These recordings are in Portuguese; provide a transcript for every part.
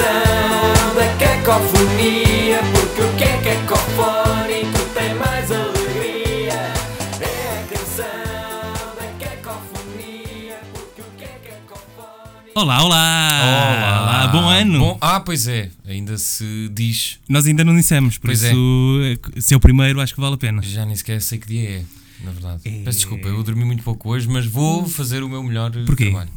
canção da cacofonia, porque o que é cacofónico tem mais alegria. É a canção da cacofonia, porque o que é cacofónico. Olá, olá! Olá, bom ano! Bom- ah, pois é, ainda se diz. Nós ainda não dissemos, por Pois é. isso, se é o primeiro, acho que vale a pena. Já nem sequer sei que dia é, na verdade. É. Peço desculpa, eu dormi muito pouco hoje, mas vou fazer o meu melhor eh, Porquê? trabalho.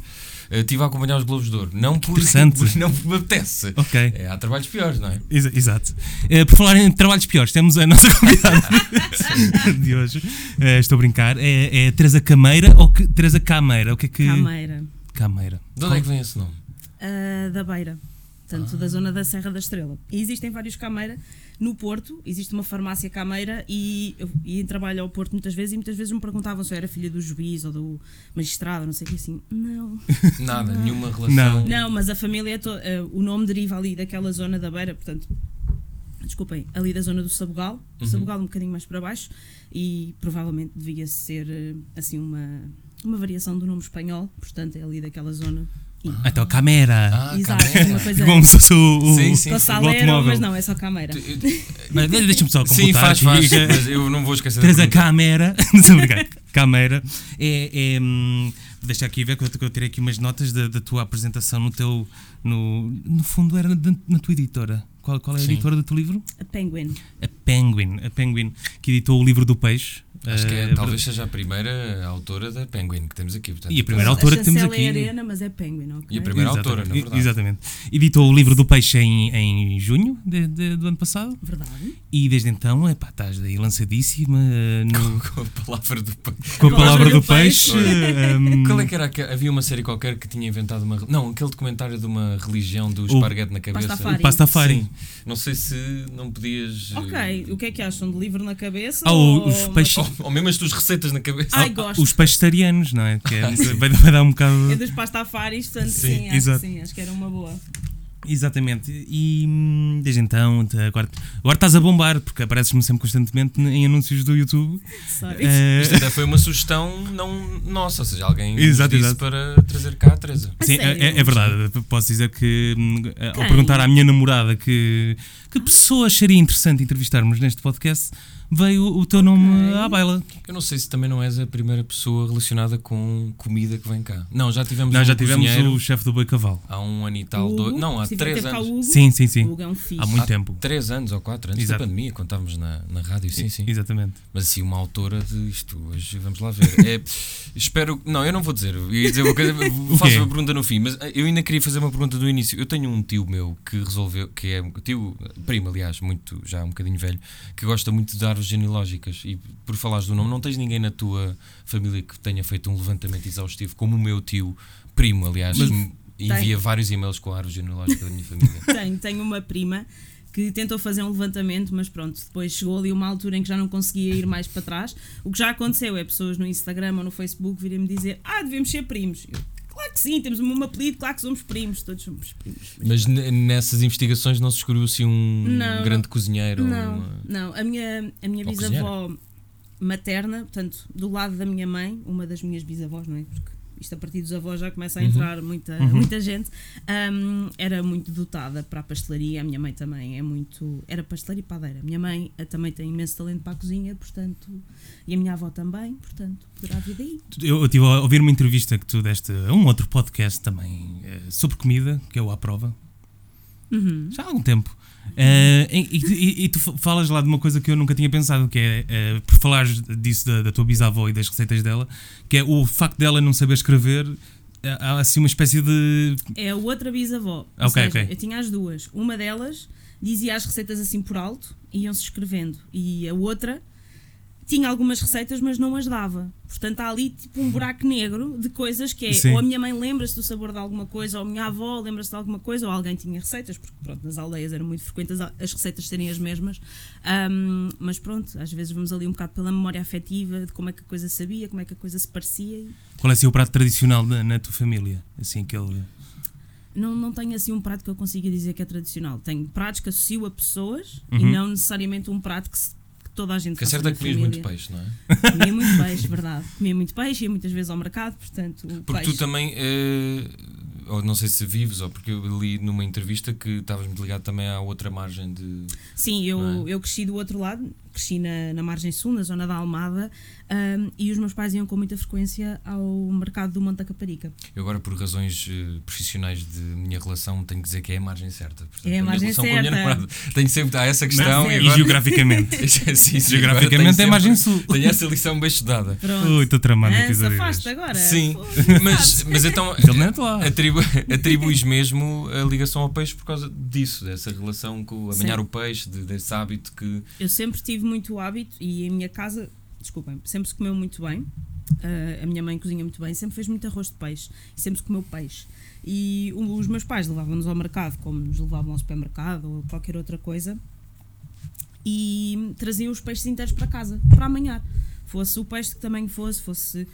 Eh, Estive a acompanhar os Globos de Ouro. Não por, por- não porque me apetece. Ok. É, há trabalhos piores, não é? Exa- Exato. Eh, por falar em trabalhos piores, temos a nossa convidada de hoje. Eh, estou a brincar. É, é Teresa Cameira ou que, Teresa Cameira? O que é que. Cameira, Cameira. De onde é que vem esse nome? ah, da Beira, portanto, da zona da Serra da Estrela. E existem vários Cameira no Porto, existe uma farmácia Cameira e eu ia em trabalho ao Porto muitas vezes e muitas vezes me perguntavam se eu era filha do juiz ou do magistrado, não sei o que assim. Não, Nada, nenhuma relação. Não. não, mas a família, é to- ah, o nome deriva ali daquela zona da Beira, portanto, desculpem, ali da zona do Sabugal, Uhum. Sabugal um bocadinho mais para baixo e provavelmente devia ser ah, assim uma, uma variação do nome espanhol, portanto é ali daquela zona. E- Ah, então, Cameira. Ah, Exato, Cameira. uma coisa Como se fosse o, o, Sim, sim. o salero, mas não, é só câmera. Mas Deixa-me só completar. Sim, faz, faz. Mas eu não vou esquecer Estou a brincar. Câmara, é, é, hum, deixa aqui ver que eu, que eu tirei aqui umas notas da, da tua apresentação no teu, no, no fundo era na, na tua editora. Qual, qual é a Sim. editora do teu livro? A Penguin. A Penguin, a Penguin, que editou o livro do peixe. Acho que é, Eh, talvez seja a primeira autora da Penguin que temos aqui. Portanto, E a primeira autora a que temos chancela aqui. é arena, mas é Penguin, ok? E a primeira Exatamente, autora, na verdade. Exatamente. Editou o livro do peixe em, em junho de- de- do ano passado Verdade. e desde então, epá, estás aí lançadíssima eh, no- Com a palavra do peixe. com a Com palavra do peixe. hum, Qual é que era? Havia uma série qualquer que tinha inventado uma. Não, aquele documentário de uma religião do esparguete na cabeça. Pastafari. o Pastafari. Sim. Não sei se não podias. Ok, o que é que acham de livro na cabeça? Ah, ou... os peixes. Ou, mesmo as tuas receitas na cabeça. Ai, gosto. Os vegetarianos, não é? Que é vai, vai dar um bocado. É dos pastafaris, portanto, Sim, sim, acho sim, acho que era uma boa. Exatamente. E hum, desde então, agora, agora estás a bombar, porque apareces-me sempre constantemente em anúncios do YouTube. Eh, Isto até foi uma sugestão não nossa, ou seja, alguém nos Exato, disse exato. para trazer cá a Teresa. Sim, sério? é, é verdade. Posso dizer que hum, ao Quem? perguntar à minha namorada que, que pessoas seria interessante entrevistarmos neste podcast, veio o teu nome à baila. Eu não sei se também não és a primeira pessoa relacionada com comida que vem cá. Não, já tivemos Não, um já tivemos o chefe do Boi Cavalo. há um ano e tal, O dois, Hugo, não, há três anos. Hugo, Sim, sim, sim. Hugo é um fixe. Há muito Há tempo. Três anos ou quatro, antes Exato. da pandemia, quando estávamos na, na rádio, sim, sim. Exatamente. Mas assim, uma autora de isto, hoje vamos lá ver. É, espero. Não, eu não vou dizer. Eu ia dizer uma coisa, faço uma pergunta no fim, mas eu ainda queria fazer uma pergunta do início. Eu tenho um tio meu que resolveu, que é tio, primo, aliás, muito, já um bocadinho velho, que gosta muito de árvores genealógicas. E por falares do nome, não tens ninguém na tua família que tenha feito um levantamento exaustivo, como o meu tio, primo, aliás, Mas- envia vários e-mails com a árvore genealógica da minha família. Tenho, tenho uma prima que tentou fazer um levantamento, mas pronto, depois chegou ali uma altura em que já não conseguia ir mais para trás. O que já aconteceu é pessoas no Instagram ou no Facebook virem-me dizer: Ah, devemos ser primos. Eu, claro que sim, temos o mesmo apelido, claro que somos primos, todos somos primos. Mas n- nessas investigações não se descobriu assim um Não, grande cozinheiro? Não, uma- não. A minha, a minha bisavó materna, portanto, do lado da minha mãe, uma das minhas bisavós, não é? Porque isto a partir dos avós já começa a Uhum. entrar muita, muita gente, hum, era muito dotada para a pastelaria. A minha mãe também é muito. Era pasteleira e padeira. A minha mãe eh, também tem imenso talento para a cozinha, portanto. E a minha avó também, portanto, poderá vir daí. Eu eu estive a ouvir uma entrevista que tu deste a um outro podcast também eh, sobre comida, que é o À Prova, Uhum. já há algum tempo. Eh, e, e- e tu fa- falas lá de uma coisa que eu nunca tinha pensado, que é, eh, por falares disso da, da tua bisavó e das receitas dela, que é o facto dela não saber escrever, eh, há assim uma espécie de. É a outra bisavó. Ou Ok, seja, ok. eu tinha as duas. Uma delas dizia as receitas assim por alto, iam-se escrevendo. E a outra tinha algumas receitas, mas não as dava. Portanto, há ali tipo um buraco negro de coisas que é Sim. ou a minha mãe lembra-se do sabor de alguma coisa, ou a minha avó lembra-se de alguma coisa, ou alguém tinha receitas, porque pronto, nas aldeias era muito frequente as, as receitas serem as mesmas. Ahm, mas pronto, às vezes vamos ali um bocado pela memória afetiva de como é que a coisa sabia, como é que a coisa se parecia. E Qual é assim, o prato tradicional da- na tua família? Assim, aquele. não, não tenho assim um prato que eu consiga dizer que é tradicional. Tenho pratos que associo a pessoas e Uhum. não necessariamente um prato que, se- toda a gente Que é faça certo é que comias família. muito peixe, não é? Comia muito peixe, verdade. Comia muito peixe, ia muitas vezes ao mercado, portanto, Porque peixe. tu também eh, ou não sei se vives, ou porque eu li numa entrevista que estavas muito ligado também à outra margem de. Sim, eu, é? eu cresci do outro lado, cresci na, na margem sul, na zona da Almada, ahm, e os meus pais iam com muita frequência ao mercado do Monte da Caparica. Eu agora, por razões eh, profissionais de minha relação, tenho que dizer que é a margem certa. Portanto, É a margem a minha certa. namorada. Tenho sempre há essa questão. Mas e é. E agora, geograficamente. Sim, sim, Geograficamente é margem sul. Tenho essa lição bem estudada. Pronto. Ui, estou tramado no Ah, episódio. safaste deste. agora. Sim, Foda-se. mas, mas então é atribu atribuis mesmo a ligação ao peixe por causa disso, dessa relação com Sim. amanhar o peixe, de- desse hábito que. Eu sempre tive muito hábito e em minha casa, desculpem, sempre se comeu muito bem. Ah, a minha mãe cozinha muito bem, sempre fez muito arroz de peixe sempre se comeu peixe. E os meus pais levavam-nos ao mercado, como nos levavam ao supermercado ou qualquer outra coisa, e traziam os peixes inteiros para casa, para amanhar. Fosse o peixe que também fosse, fosse,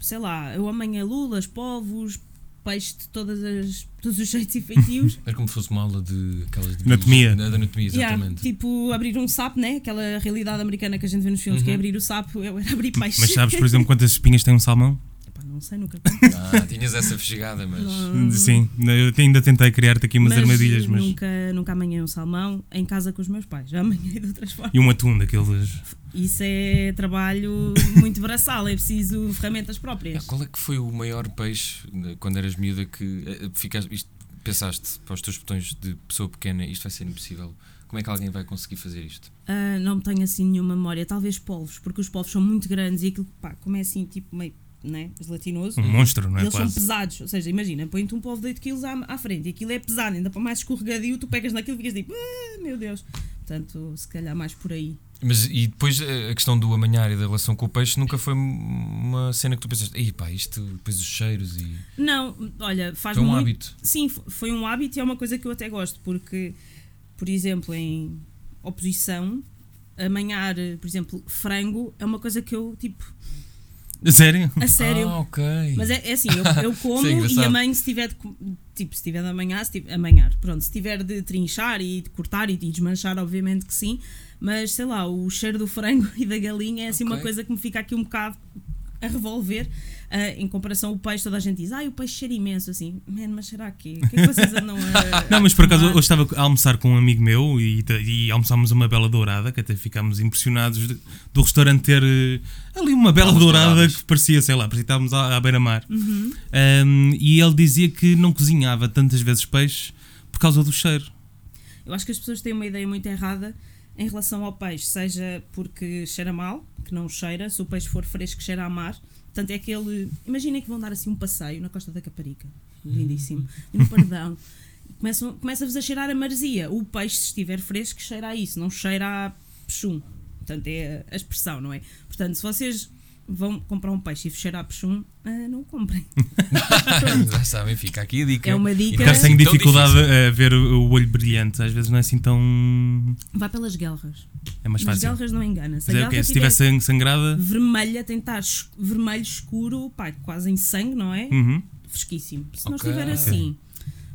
sei lá, eu amanhã lulas, polvos, peixe de todas as, todos os jeitos e feitios. Era como se fosse uma aula de aquelas de Anatomia. biologia- de anatomia, Yeah, exatamente. tipo, abrir um sapo, né? Aquela realidade americana que a gente vê nos filmes, que é Uhum. abrir o sapo, eu era abrir peixe. Mas sabes, por exemplo, quantas espinhas tem um salmão? Não sei, nunca Ah, tinhas essa fechegada, mas. Não. Sim, eu ainda tentei criar-te aqui umas Mas armadilhas, mas. Nunca, nunca amanhei um salmão em casa com os meus pais. Já amanhei de outras formas. E um atum daqueles. Isso é trabalho muito braçal, é preciso ferramentas Ah, próprias. Qual é que foi o maior peixe né, quando eras miúda que eh, ficaste, isto, pensaste para os teus botões de pessoa pequena isto vai ser impossível? Como é que alguém vai conseguir fazer isto? Ah, não tenho assim nenhuma memória, talvez polvos, porque os polvos são muito grandes e aquilo, pá, como é assim, tipo meio né, gelatinoso. Um monstro, não é? Eles são Quase. pesados, ou seja, imagina, põe-te um polvo de 8 kg à, à frente e aquilo é pesado, ainda para mais escorregadio, tu pegas naquilo e ficas tipo, ah, meu Deus. Portanto, se calhar mais por aí. Mas e depois eh, a questão do amanhar e da relação com o peixe nunca foi uma cena que tu pensaste, ei pá, isto, depois os cheiros e. Não, olha, faz Foi um muito. hábito. Sim, foi um hábito e é uma coisa que eu até gosto, porque, por exemplo, em oposição, amanhar, por exemplo, frango é uma coisa que eu, tipo, Sério? a sério. Ah, ok. Mas é, é assim, eu, eu como Isso é e a mãe, se tiver de, tipo, se tiver de amanhar, se tiver, amanhar, pronto, se tiver de trinchar e de cortar e de desmanchar, obviamente que sim, mas sei lá, o cheiro do frango e da galinha é assim uma Ok. coisa que me fica aqui um bocado a revolver, ah, em comparação ao peixe, toda a gente diz, ah, o peixe cheira imenso, assim, man, mas será que? O que é que vocês andam a. Não, mas por acaso tomar?" hoje estava a almoçar com um amigo meu e, e almoçámos uma bela dourada, que até ficámos impressionados de- do restaurante ter eh, ali uma bela dourada douradas. que parecia, sei lá, parecia que estávamos à, à beira-mar. Uhum. Um, e ele dizia que não cozinhava tantas vezes peixe por causa do cheiro. Eu acho que as pessoas têm uma ideia muito errada em relação ao peixe, seja porque cheira mal, que não cheira, se o peixe for fresco, cheira a mar. Portanto, é aquele. Imaginem que vão dar assim um passeio na Costa da Caparica, lindíssimo, e no Pardão. Começa-vos a cheirar a maresia. O peixe, se estiver fresco, cheira a isso, não cheira a peixum. Portanto, é a expressão, não é? Portanto, se vocês vão comprar um peixe e cheira a peixum, ah, não o comprem. Já sabem, fica aqui a dica. É uma dica. não tenho assim tão dificuldade difícil. a ver o, o olho brilhante, às vezes não é assim tão. Vai pelas guelras. É mais fácil. guelras não engana. Se é o guelra quê? Se tiver sangrada. vermelha, tem de estar es- vermelho escuro, pá, quase em sangue, não é? Uhum. Fresquíssimo. Se não Ok. estiver assim.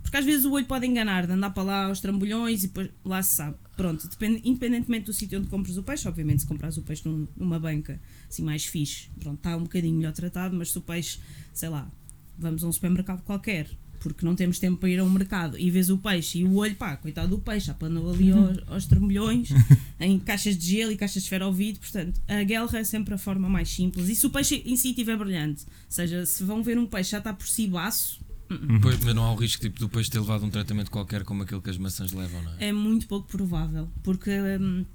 Porque às vezes o olho pode enganar, de andar para lá aos trambolhões e depois lá se sabe. Pronto, depende, independentemente do sítio onde compras o peixe, obviamente se compras o peixe num- numa banca assim mais fixe, pronto, está um bocadinho melhor tratado, mas se o peixe, sei lá, vamos a um supermercado qualquer, porque não temos tempo para ir a um mercado e vês o peixe e o olho, pá, coitado do peixe, apanhou ali aos, aos trambolhões, em caixas de gelo e caixas de esferovite, portanto, a guelra é sempre a forma mais simples. E se o peixe em si estiver brilhante, ou seja, se vão ver um peixe já está por si baço, Pois, mas não há o risco tipo, do peixe ter levado um tratamento qualquer como aquele que as maçãs levam, não é? é muito pouco provável, porque hum,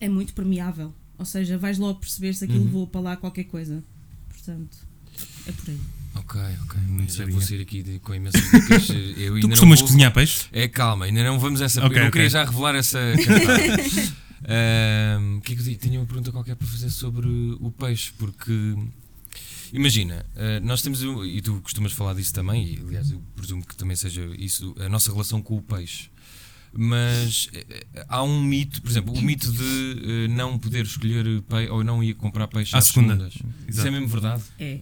é muito permeável. Ou seja, vais logo perceber se aquilo Uhum. levou para lá qualquer coisa. Portanto, é por aí. Ok, ok. Não Já vou sair aqui de- com imensas dicas. Eu ainda Tu não costumas vou- cozinhar peixe? É calma, ainda não vamos a essa. Ok, eu não ok. queria já revelar essa. O que é que eu digo? Tinha uma pergunta qualquer para fazer sobre o peixe, porque. Imagina, ah, nós temos, e tu costumas falar disso também, e aliás eu presumo que também seja isso, a nossa relação com o peixe. Mas eh, há um mito, por exemplo, o mito de eh, não poder escolher peixe ou não ir comprar peixe À às segunda. segundas. Isso Exato. é mesmo verdade? É.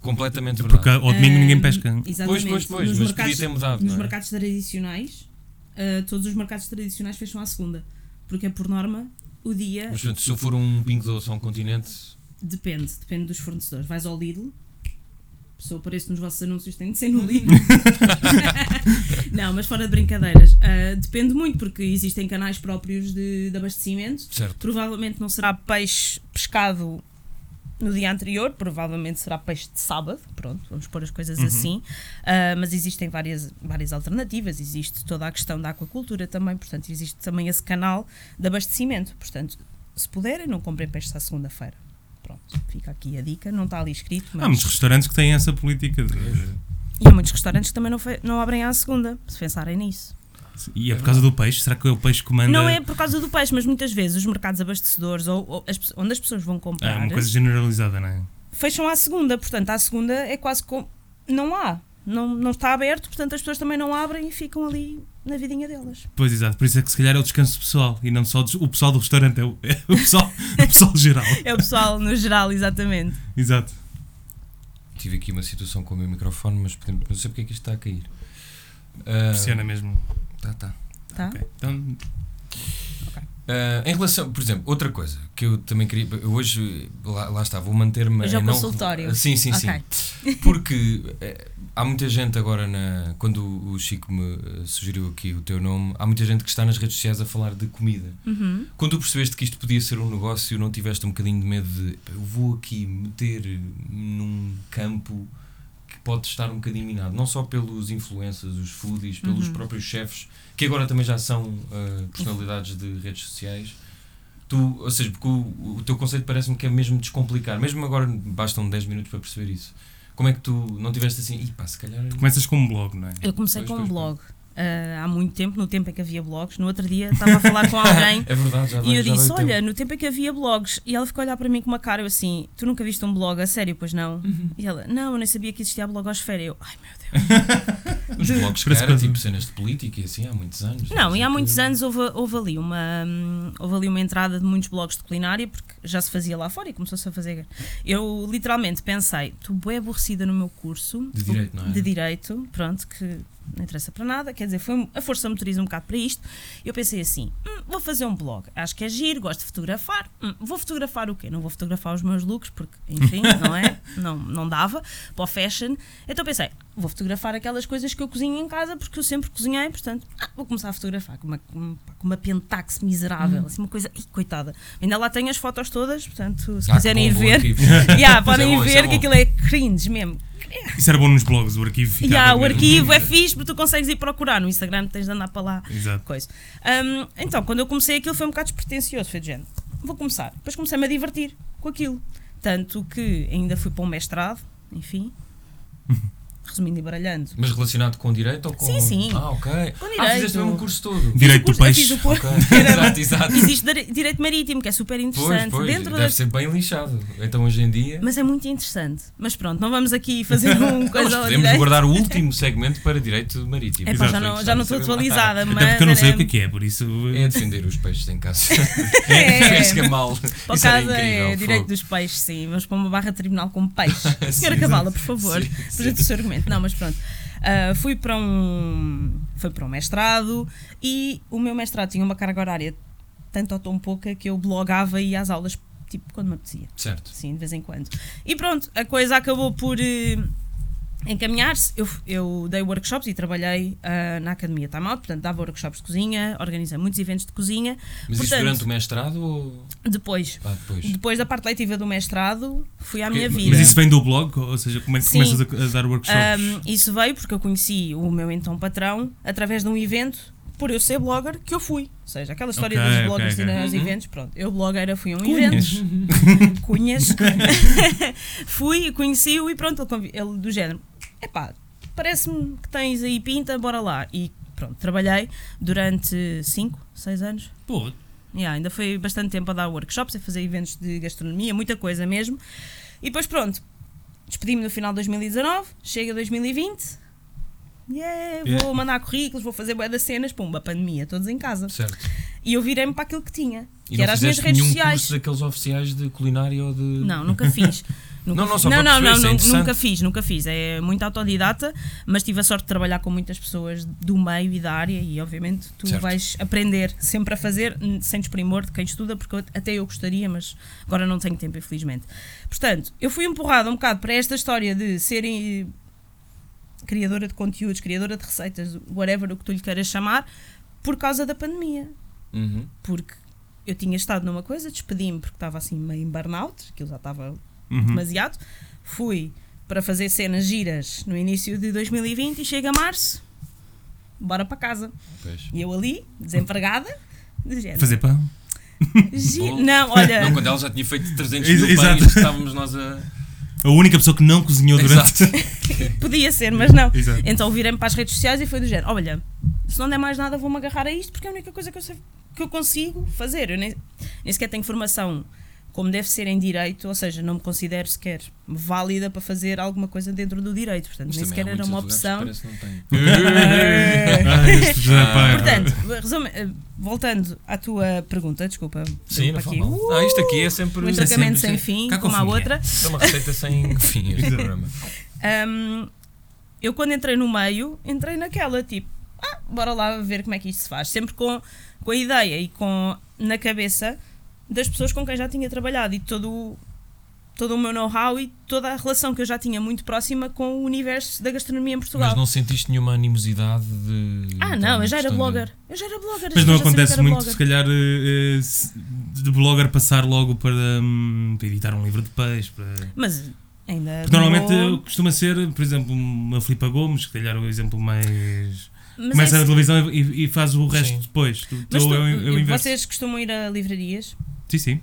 Completamente Porque verdade. ao domingo ninguém pesca. Exatamente. Pois, pois, pois, nos mas mercados, podia ter mudado. nos não é? mercados tradicionais, ah, todos os mercados tradicionais fecham à segunda. Porque é por norma o dia Mas portanto, se eu for um pingo doce a um continente, depende, depende dos fornecedores. Vais ao Lidl, Se eu apareço nos vossos anúncios, tem de ser no livro. não, mas fora de brincadeiras. ah, depende muito, porque existem canais próprios de, de abastecimento. Certo. Provavelmente não será peixe pescado no dia anterior, provavelmente será peixe de sábado, pronto, vamos pôr as coisas assim. Ah, mas existem várias, várias alternativas, existe toda a questão da aquacultura também, portanto, existe também esse canal de abastecimento. Portanto, se puderem, não comprem peixe à segunda-feira. Pronto, fica aqui a dica, não está ali escrito, mas. Há muitos restaurantes que têm essa política. de- E há muitos restaurantes que também não, fe- não abrem à segunda, se pensarem nisso. E é por causa do peixe? Será que é o peixe que manda. Não é por causa do peixe, mas muitas vezes os mercados abastecedores ou, ou as onde as pessoas vão É comprar uma coisa generalizada, não é? fecham à segunda. Portanto, à segunda é quase como. Não há. Não, não está aberto, portanto as pessoas também não abrem e ficam ali na vidinha delas. Pois, exato. Por isso é que se calhar é o descanso pessoal e não só o pessoal do restaurante, é o, é o pessoal, o pessoal geral. É o pessoal no geral, exatamente. Exato. Tive aqui uma situação com o meu microfone, mas podemos- não sei porque é que isto está a cair. Ah, Pressiona mesmo. Tá, tá. Tá? Ok. Então, Ah, em relação, por exemplo, outra coisa que eu também queria. eu Hoje, lá, lá está, vou manter-me. Hoje é o consultório. Sim, sim, Ok. sim. Porque eh, há muita gente agora, na, quando o Chico me eh, sugeriu aqui o teu nome, há muita gente que está nas redes sociais a falar de comida. Uhum. Quando tu percebeste que isto podia ser um negócio, não tiveste um bocadinho de medo de "Pá, eu vou aqui meter num campo que pode estar um bocadinho minado, não só pelos influencers, os foodies, pelos Uhum. próprios chefes, que agora também já são uh, personalidades de redes sociais. Tu, ou seja, porque o, o teu conceito parece-me que é mesmo descomplicar, mesmo agora bastam 10 minutos para perceber isso. Como é que tu não tiveste assim, e pá, se calhar. começas com um blog, não é? Eu comecei Pois, com um blog ah, há muito tempo, no tempo em que havia blogs. No outro dia estava a falar com alguém É verdade, já vai, e eu disse: o tempo. Olha, no tempo em que havia blogs. E ela ficou a olhar para mim com uma cara eu assim: Tu nunca viste um blog a sério? Pois não. Uhum. E ela: Não, eu nem sabia que existia a blogosfera. Eu: Ai meu Deus. Os blogs que era tipo cenas de política e assim há muitos anos. Não, e há sei muitos que- anos houve, houve, ali uma, houve ali uma entrada de muitos blogs de culinária, porque já se fazia lá fora e começou-se a fazer. Eu literalmente pensei, estou bem aborrecida no meu curso De direito, não é? de direito, pronto, que não interessa para nada, quer dizer, foi a força motoriza um bocado para isto. Eu pensei assim: "Hum, vou fazer um blog, acho que é giro, gosto de fotografar. Hum, vou fotografar o quê? Não vou fotografar os meus looks, porque, enfim, não é? Não, não dava para o fashion. Então pensei: vou fotografar aquelas coisas que eu cozinho em casa, porque eu sempre cozinhei, portanto, ah, vou começar a fotografar com uma, com com uma pentax miserável, Hum. assim, uma coisa, coitada. Ainda lá tenho as fotos todas, portanto, se Ah, quiserem ir ver, yeah, podem é bom, ir é ver que bom. aquilo é cringe mesmo. Isso era bom nos blogs, o arquivo ficava Yeah, o arquivo é fixe porque tu consegues ir procurar. No Instagram tens de andar para lá. Exato. Coisa. Hum, então, quando eu comecei aquilo foi um bocado despretensioso. Foi de género, vou começar. Depois comecei-me a divertir com aquilo. Tanto que ainda fui para um mestrado, enfim. Resumindo e baralhando. Mas relacionado com direito ou com. Sim, sim. Ah, ok. Com Ah, direito. fizeste mesmo o curso todo. Direito do peixe. fiz o curso- Ok. exato, exato. Existe dire- direito marítimo, que é super Pois, interessante. pois, dentro deve das ser bem lixado. Então hoje em dia. Mas é muito interessante. Mas pronto, não vamos aqui fazer um Não, mas coisa ao podemos guardar o último segmento para direito marítimo. É pá, já Exato, não, já não estou atualizada, mas. Até porque eu não sei era- o que é que é, por isso. É defender os peixes em casa. É. Pesca mal. Para Isso era casa incrível. é direito fogo. dos peixes, sim. Vamos para uma barra de tribunal com peixe. Senhora Cavala, por favor, apresente o seu argumento. Não, mas pronto. Ah, fui para um fui para um mestrado e o meu mestrado tinha uma carga horária tanto ou tão pouca que eu blogava e ia às aulas tipo quando me apetecia. Certo. Sim, de vez em quando. E pronto, a coisa acabou por eh, encaminhar-se. Eu, eu dei workshops e trabalhei ah, na Academia Time Out, portanto dava workshops de cozinha, organizei muitos eventos de cozinha. Mas isso Portanto- durante o mestrado ou. Depois, Ah, depois. depois da parte leitiva do mestrado, fui à Porque- minha vida. Mas isso vem do blog? Ou seja, como é que Sim. começas a, a dar workshops? Um, isso veio porque eu conheci o meu então patrão através de um evento, por eu ser blogger, que eu fui. Ou seja, aquela história Ok, dos bloggers ok. irem aos Uhum. eventos, pronto. Eu, blogueira, fui a um Cunhas. evento. Cunhas. fui, conheci-o e pronto, ele, ele do género. Epá, parece-me que tens aí pinta, bora lá. E pronto, trabalhei durante 5, 6 anos. Pô, Yeah, ainda foi bastante tempo a dar workshops, a fazer eventos de gastronomia, muita coisa mesmo. E depois pronto, despedi-me no final de 2019, chega 2020, yeah, vou Yeah. mandar currículos, vou fazer bué das cenas, pumba, pandemia, todos em casa. Certo. E eu virei-me para aquilo que tinha, E que era as minhas redes nenhum sociais. curso daqueles oficiais de culinária ou de. Não, nunca fiz. Nunca Não, não, só não, não, não, é nu- interessante. nunca fiz, nunca fiz. É muito autodidata, mas tive a sorte de trabalhar com muitas pessoas do meio e da área e obviamente tu Certo. vais aprender sempre a fazer sem desprimor de quem estuda, porque eu- até eu gostaria, mas agora não tenho tempo, infelizmente. Portanto, eu fui empurrada um bocado para esta história de serem criadora de conteúdos, criadora de receitas, whatever o que tu lhe queiras chamar, por causa da pandemia Uhum. porque eu tinha estado numa coisa, despedi-me porque estava assim meio em burnout, aquilo já estava Uhum. demasiado. Fui para fazer cenas giras no início de 2020 e chega março, bora para casa. Pois. E eu ali, desempregada, de género. Fazer pão. Gi-. Não, olha, Não, quando ela já tinha feito 300 Ex- mil exato. pães, estávamos nós a. A única pessoa que não cozinhou durante. podia ser, mas não. Exato. Então virei-me para as redes sociais e foi do género: olha, se não der mais nada, vou-me agarrar a isto porque é a única coisa que eu, sei, que eu consigo fazer. Eu nem, nem sequer tenho formação como deve ser em direito, ou seja, não me considero sequer válida para fazer alguma coisa dentro do direito. Portanto, Mas nem sequer era uma opção. parece não já, pá, Portanto, resume, eh, voltando à tua pergunta, desculpa. Sim, não faz mal. Ah, isto aqui é sempre. Um é entracamento sempre- sem fim, Cá como a outra. Isto é uma receita sem fim, este programa. Hum, eu quando entrei no meio, entrei naquela, tipo, ah, bora lá ver como é que isto se faz. Sempre com, com a ideia e com na cabeça das pessoas com quem já tinha trabalhado e todo o, todo o meu know-how e toda a relação que eu já tinha muito próxima com o universo da gastronomia em Portugal. Mas não sentiste nenhuma animosidade de. Ah, não, eu já era de- blogger. Eu já era blogger. Mas eu não acontece muito, blogger. se calhar, eh, eh, de blogger passar logo para, hum, para editar um livro de peixe. Para... Mas ainda. Porque normalmente demorou- costuma ser, por exemplo, uma Filipa Gomes, que calhar é o exemplo mais. Mas Começa é na televisão e, e faz o resto Sim. depois. Tu, Mas tu, tu- é é inverso. vocês costumam ir a livrarias? Sim, sim.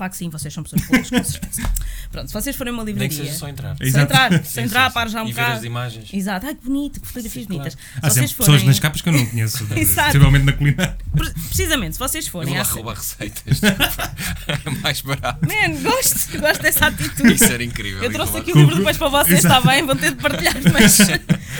Claro que sim, vocês são pessoas boas, com certeza. Pronto, se vocês forem a uma Nem que livraria. seja só entrar. Só entrar, Sim, só entrar, sim, pares já um sim. E ver as bocado. imagens. Exato, ai que bonito, que fotografias Sim, bonitas. Há Se sempre vocês pessoas forem- nas capas que eu não conheço, Exato. possivelmente na culinária. Pre- Precisamente, se vocês Eu forem. vou lá se- roubar receitas. é mais barato. Man, gosto, gosto dessa atitude. Isso era incrível. Eu trouxe aqui o livro depois para vocês, está bem? Vão ter de partilhar, mas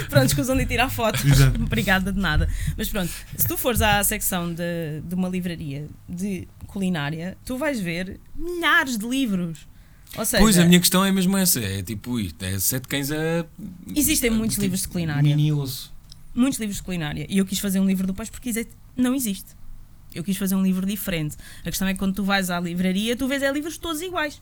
pronto, escusam de tirar fotos. Exato. Obrigada de nada. Mas pronto, se tu fores à secção de, de uma livraria de culinária, tu vais ver milhares de livros. Ou seja, Pois, a minha questão é mesmo essa. É tipo, isto é sete cães a. existem muitos tipo, livros de culinária. Mini osso. muitos livros de culinária. E eu quis fazer um livro do peixe porque exi- não existe. Eu quis fazer um livro diferente. A questão é que quando tu vais à livraria, tu vês é livros todos iguais.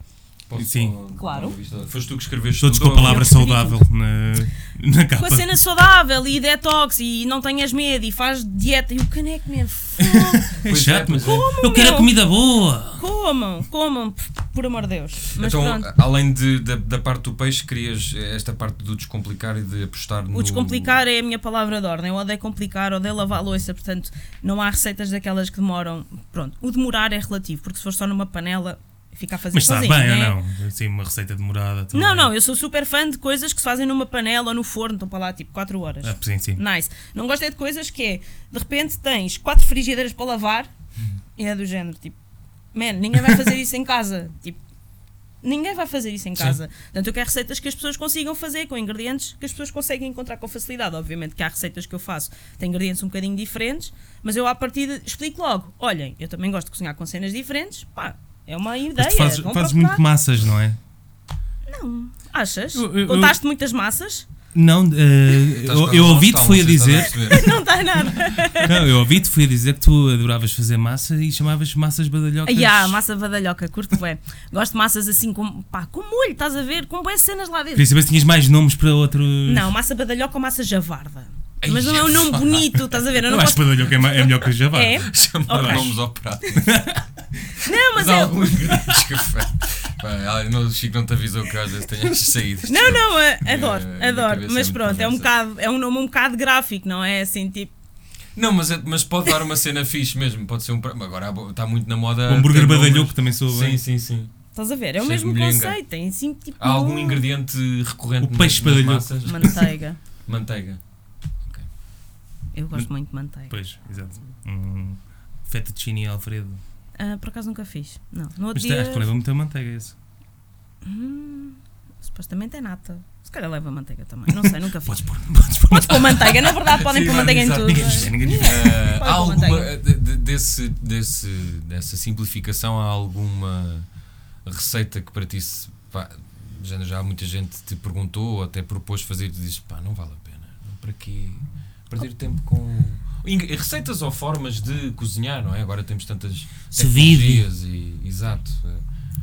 Posso- Sim. posso- Claro. Foste tu que escreveste Todos com a palavra saudável na, na Com capa. a cena saudável e detox e não tenhas medo e faz dieta e o caneco, fogo. É chato, é, mas pois é. eu quero comida boa. comam, comam, por, por amor de Deus. Mas então, pronto. além de, da, da parte do peixe, querias esta parte do descomplicar e de apostar no. O descomplicar é a minha palavra de ordem. Eu odeio complicar, odeio lavar a louça, portanto, não há receitas daquelas que demoram. Pronto, o demorar é relativo, porque se for só numa panela, fica a fazer Mas está bem ou né? não? Assim, uma receita demorada. também. Não, não, eu sou super fã de coisas que se fazem numa panela ou no forno, estão para lá tipo 4 horas. Ah, sim, sim. Nice. Não gosto é de coisas que é, de repente tens quatro frigideiras para lavar e é do género, tipo, man, ninguém vai fazer isso em casa. Tipo, ninguém vai fazer isso em Sim. casa. Portanto, eu quero receitas que as pessoas consigam fazer com ingredientes que as pessoas conseguem encontrar com facilidade. Obviamente que há receitas que eu faço, têm ingredientes um bocadinho diferentes, mas eu à partida explico logo: olhem, eu também gosto de cozinhar com cenas diferentes, pá, é uma ideia. Mas tu fazes, fazes muito massas, não é? Não, achas? Eu- eu- Contaste muitas massas? Não, Estás eu, eu a ouvi-te foi a dizer. estás a? Não está nada. Não, eu ouvi-te foi a dizer que tu adoravas fazer massa e chamavas massas badalhocas. Ah, massa badalhoca, curto bem. Gosto de massas assim com, pá, com molho, estás a ver? Com boas cenas lá dentro. Queria saber se tinhas mais nomes para outros. Não, massa badalhoca ou massa javarda. Ai, Mas não é um nome bonito, estás a ver? Eu Eu não acho posso... que é, é melhor que o javá. É? Chamar Ok. nomes ao prato. Não, mas Mas é. alguns Pá, ah, não, o Chico não te avisou que às vezes tenho estas saídas. Não, não, é- adoro, É, adoro. é Mas pronto, é um, bocado, é um nome um bocado gráfico, não é? Assim, tipo. Não, mas, é- mas pode dar uma cena fixe mesmo. Pode ser um. Agora está muito na moda. O hambúrguer badalhoco também sou bem. Sim, sim, sim. Estás a ver? É o mesmo conceito. Tem assim, tipo. Há algum um- ingrediente recorrente O peixe badalhoco. massas? Manteiga. Manteiga. Eu gosto muito de manteiga. Pois, exato. Um fettuccine Alfredo. Ah, por acaso nunca fiz. Não. No outro Mas dia. acho que leva muita manteiga esse. Hum, supostamente é nata. Se calhar leva manteiga também. Não sei, nunca fiz. Podes pôr, podes pôr Podes pôr manteiga, na verdade podem Sim, pôr manteiga em exato. tudo. Ninguém diz, ninguém. Eh, Pode há alguma. de- desse, desse, dessa simplificação, há alguma receita que para ti se, pá, já, já muita gente te perguntou ou até propôs fazer e tu dizes, pá, não vale a pena. Para quê? Perder tempo com. Receitas ou formas de cozinhar, não é? Agora temos tantas tecnologias e. Exato.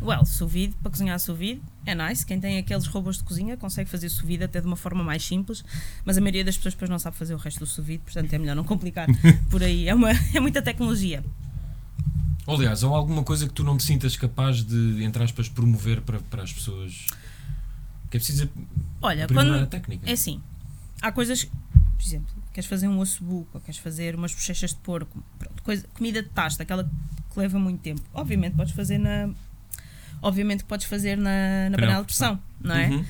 Well, sous vide, para cozinhar sous vide, é nice. Quem tem aqueles robôs de cozinha consegue fazer sous vide até de uma forma mais simples, mas a maioria das pessoas depois não sabe fazer o resto do sous vide, portanto é melhor não complicar por aí. É, uma, é muita tecnologia. Ou, aliás, ou alguma coisa que tu não te sintas capaz de, entre aspas, promover para, para as pessoas. Que é preciso Olha, quando, a técnica. É assim, há coisas, por exemplo, queres fazer um osso buco, ou queres fazer umas bochechas de porco, pronto, coisa, comida de tasta, aquela que leva muito tempo. Obviamente podes fazer na. Obviamente podes fazer na, na panela de pressão, não é? Uhum.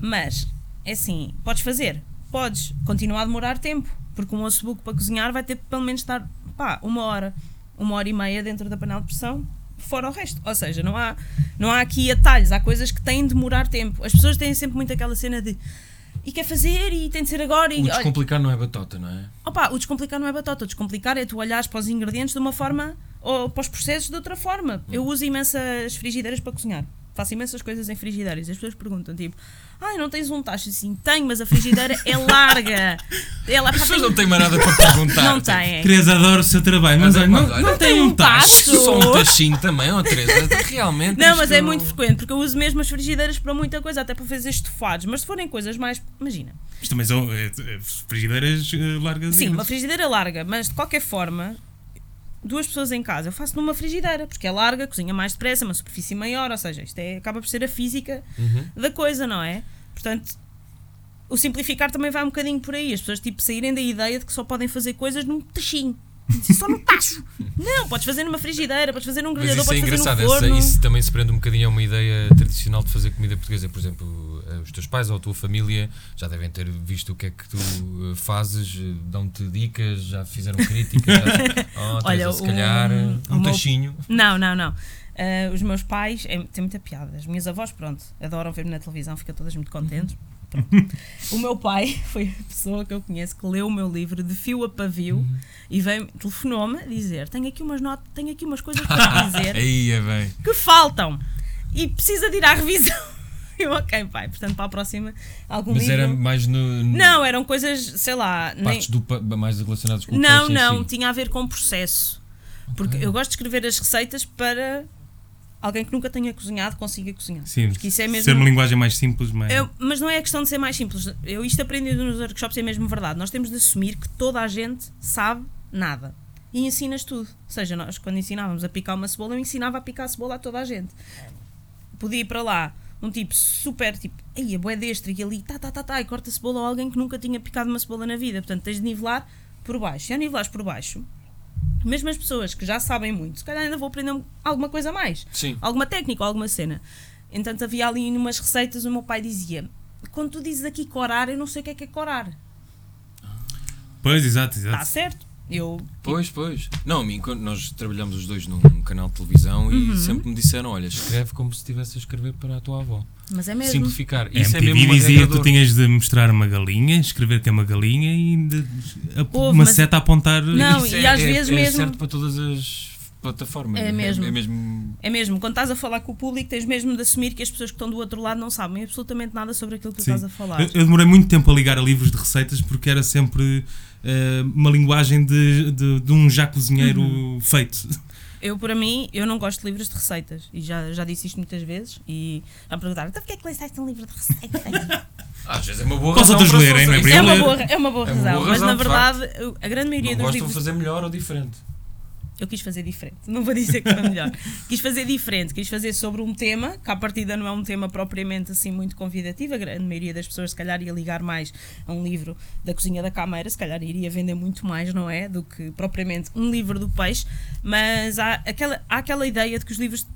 Mas, é assim, podes fazer, podes continuar a demorar tempo, porque um osso buco para cozinhar vai ter pelo menos estar, pá, uma hora, uma hora e meia dentro da panela de pressão, fora o resto. Ou seja, não há, não há aqui atalhos, há coisas que têm de demorar tempo. As pessoas têm sempre muito aquela cena de e quer fazer e tem de ser agora. E, O olha, descomplicar não é batota, não é? Opa, o descomplicar não é batota, o descomplicar é tu olhares para os ingredientes de uma forma ou para os processos de outra forma. Eu uso imensas frigideiras para cozinhar. Faço imensas coisas em frigideiras. E as pessoas perguntam, tipo, ai, não tens um tacho assim? Tenho, mas a frigideira é larga. Ela As pessoas não têm mais nada para perguntar. Não têm. Teresa adora o seu trabalho, mas Mas, olha, não, olha, não tem um tacho. Só um tachinho também, ó Teresa. Realmente. Não, mas é muito frequente, porque eu uso mesmo as frigideiras para muita coisa, até para fazer estofados. Mas se forem coisas mais. Imagina. Isto também são é, é, frigideiras eh, largas. Sim, uma frigideira larga, mas de qualquer forma, duas pessoas em casa, eu faço numa frigideira, porque é larga, cozinha mais depressa, uma superfície maior, ou seja, isto é, acaba por ser a física Uhum. da coisa, não é? Portanto, o simplificar também vai um bocadinho por aí, as pessoas tipo saírem da ideia de que só podem fazer coisas num tachinho. Só no tacho. Não, podes fazer numa frigideira, podes fazer num grelhador, é podes fazer engraçado, no essa- forno. isso também se prende um bocadinho a uma ideia tradicional de fazer comida portuguesa. Por exemplo, eh, os teus pais ou a tua família já devem ter visto o que é que tu eh, fazes, eh, dão-te dicas, já fizeram críticas. Já, oh, Olha, se calhar, um- um, o meu- tachinho. Não, não, não. Ah, os meus pais, é, tem muita piada. As minhas avós, pronto, adoram ver-me na televisão, ficam todas muito contentes. Pronto. o meu pai foi a pessoa que eu conheço que leu o meu livro de fio a pavio e veio, telefonou-me a dizer: Tenho aqui umas notas, tenho aqui umas coisas para dizer Aí é bem. que faltam e precisa de ir à revisão. Eu, ok, pai, portanto, para a próxima, algum Mas livro. era mais no. no- Não, eram coisas, sei lá. nem- Partes do, pa- mais relacionadas com o não, não, si. tinha a ver com o processo. Porque eu gosto de escrever as receitas para alguém que nunca tenha cozinhado consiga cozinhar. Sim, Porque isso é mesmo. ser uma linguagem mais simples, mais. Eu- mas não é a questão de ser mais simples. Eu isto aprendi nos workshops é mesmo verdade. Nós temos de assumir que toda a gente sabe nada. E ensinas tudo. Ou seja, nós quando ensinávamos a picar uma cebola, eu ensinava a picar a cebola a toda a gente. Podia ir para lá um tipo super tipo, aí a boé destra e ali tá, tá, tá, tá, e corta a cebola a alguém que nunca tinha picado uma cebola na vida. Portanto, tens de nivelar por baixo. Se eu nivelares por baixo, mesmo as pessoas que já sabem muito, se calhar ainda vou aprender um- alguma coisa a mais Sim. alguma técnica ou alguma cena. Entanto, havia ali umas receitas, o meu pai dizia: quando tu dizes aqui corar, eu não sei o que é que é corar. Pois, exato, Está exato. certo? Eu. Pois, pois. Não, a mim, nós trabalhamos os dois num canal de televisão e Uhum. sempre me disseram: olha, escreve como se estivesse a escrever para a tua avó. Mas é mesmo. Simplificar. A Isso é mesmo dizia que tu tinhas de mostrar uma galinha, escrever que é uma galinha e de- a- Houve, uma seta a apontar. Não, Isso e é- às é- vezes é mesmo- certo para todas as plataformas. É mesmo. É, mesmo. É mesmo, quando estás a falar com o público, tens mesmo de assumir que as pessoas que estão do outro lado não sabem absolutamente nada sobre aquilo que tu estás a falar. Eu, eu demorei muito tempo a ligar a livros de receitas porque era sempre eh, uma linguagem de, de, de um já cozinheiro Uhum. feito. Eu, para mim, eu não gosto de livros de receitas. E já, já disse isto muitas vezes. E já me perguntaram: então porquê é que leste um livro de receitas? Às vezes é uma boa razão lerem, não é? é, isso. uma boa, é uma boa É uma razão. boa mas na razão, de verdade, a grande maioria Não dos gostam livros. de fazer melhor ou diferente. Eu quis fazer diferente, não vou dizer que foi melhor. quis fazer diferente, quis fazer sobre um tema, que à partida não é um tema propriamente assim muito convidativo. A grande maioria das pessoas, se calhar, ia ligar mais a um livro da Cozinha da Cameira, se calhar iria vender muito mais, não é? Do que propriamente um livro do peixe. Mas há aquela, há aquela ideia de que os livros.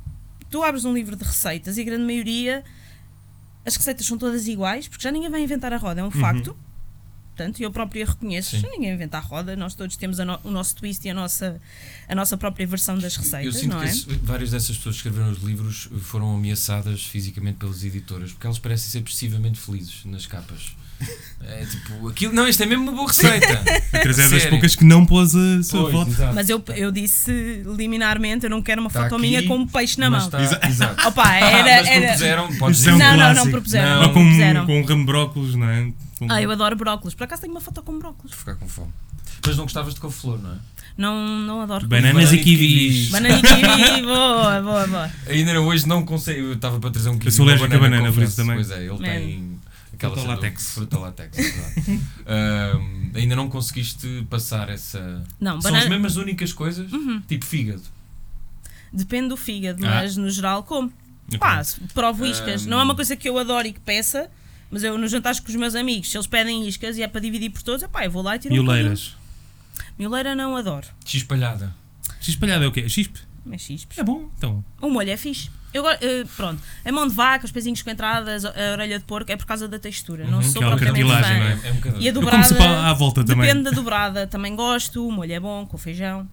Tu abres um livro de receitas e a grande maioria. As receitas são todas iguais, porque já ninguém vai inventar a roda, é um facto. Portanto, eu própria reconheço, Sim. ninguém inventa a roda, nós todos temos a no- o nosso twist e a nossa, a nossa própria versão das Eu receitas, sinto não que é? esse- várias dessas pessoas que escreveram os livros foram ameaçadas fisicamente pelas editoras porque elas parecem ser excessivamente felizes nas capas. É tipo, aquilo, não, isto é mesmo uma boa receita. A Teresa é das poucas que não pôs a sua Pois, foto. exato. Mas eu, eu disse liminarmente, eu não quero uma Tá foto aqui, minha com um peixe na mão. está- exato. Opa, Ah, era. mas era... propuseram, podes Isso é um dizer. Não, não, não propuseram. Não, Ou com, propuseram. com um ramo de brócolis, não é? Com- Ah, eu adoro brócolis. Por acaso tenho uma foto com brócolis. Vou ficar com fome. Mas não gostavas de couve-flor, não é? Não, não adoro. Bananas Banana e kiwis. kiwis. Banana e kiwi, boa, boa, boa. Ainda hoje não consigo. Eu estava para trazer um kiwi. Eu sou alérgico a banana, por isso também. Pois é, ele tem aquela Fruta látex. Fruta látex, exato. Ahm, ainda não conseguiste passar essa. Não, São banana- as mesmas únicas coisas? Tipo fígado. Depende do fígado, Ah. mas no geral como. Ok. Pá, provo iscas. Um, Não é uma coisa que eu adoro e que peça, mas eu nos jantares com os meus amigos, se eles pedem iscas e é para dividir por todos, epá, eu vou lá e tiro E um bocadinho. oleiras. Mioleira não adoro. X-palhada. X-espalhado é o quê? Xispe? Mas xispes. É bom, então. O molho é fixe. Eu, eh, pronto, a mão de vaca, os pezinhos com entradas, a orelha de porco é por causa da textura. não Uhum, sou aquela propriamente fã. não É, é um. E a dobrada. à- volta também. Depende da dobrada. Também gosto. O molho é bom, com feijão.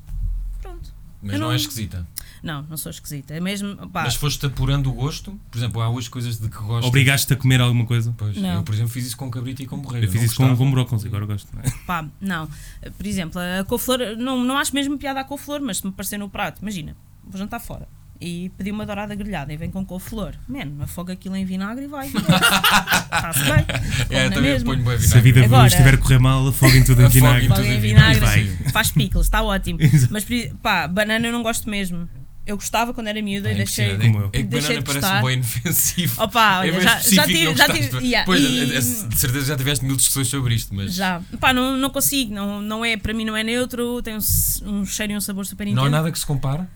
Pronto. Mas não não- é esquisita. Não, não sou esquisita. É mesmo. Pá, Mas foste apurando o gosto. Por exemplo, há hoje coisas de que gosto. Obrigaste-te a comer alguma coisa? Pois, Não. eu, por exemplo, fiz isso com cabrito e com borrego. Eu fiz isso com, gostava. com brócolis, agora gosto. não é? pá, não. Por exemplo, a couve-flor, não, não acho mesmo piada a couve-flor, mas se me aparecer no prato, imagina, vou jantar fora e pedi uma dourada grelhada e vem com couve-flor. Mano, afoga aquilo em vinagre e vai. Está-se bem. É, na também ponho bem Se a vida Agora- estiver a correr mal, afoguem tudo em Afoguem vinagre. tudo. Afoga em vinagre, vinagre, vai. faz pickles, está ótimo. Mas pá, banana eu não gosto mesmo. Eu gostava quando era miúda e É deixei. impressionante. Como eu. É que Deixei banana de parece gostar. bem inofensivo. Opa, olha, é já, já tive. não Já tive yeah, Pois, e- é- é- de certeza já tiveste mil discussões sobre isto, mas Já. Pá, não, não consigo, não, não é, para mim não é neutro, tem um, um cheiro e um sabor super não intenso. há nada que se compara.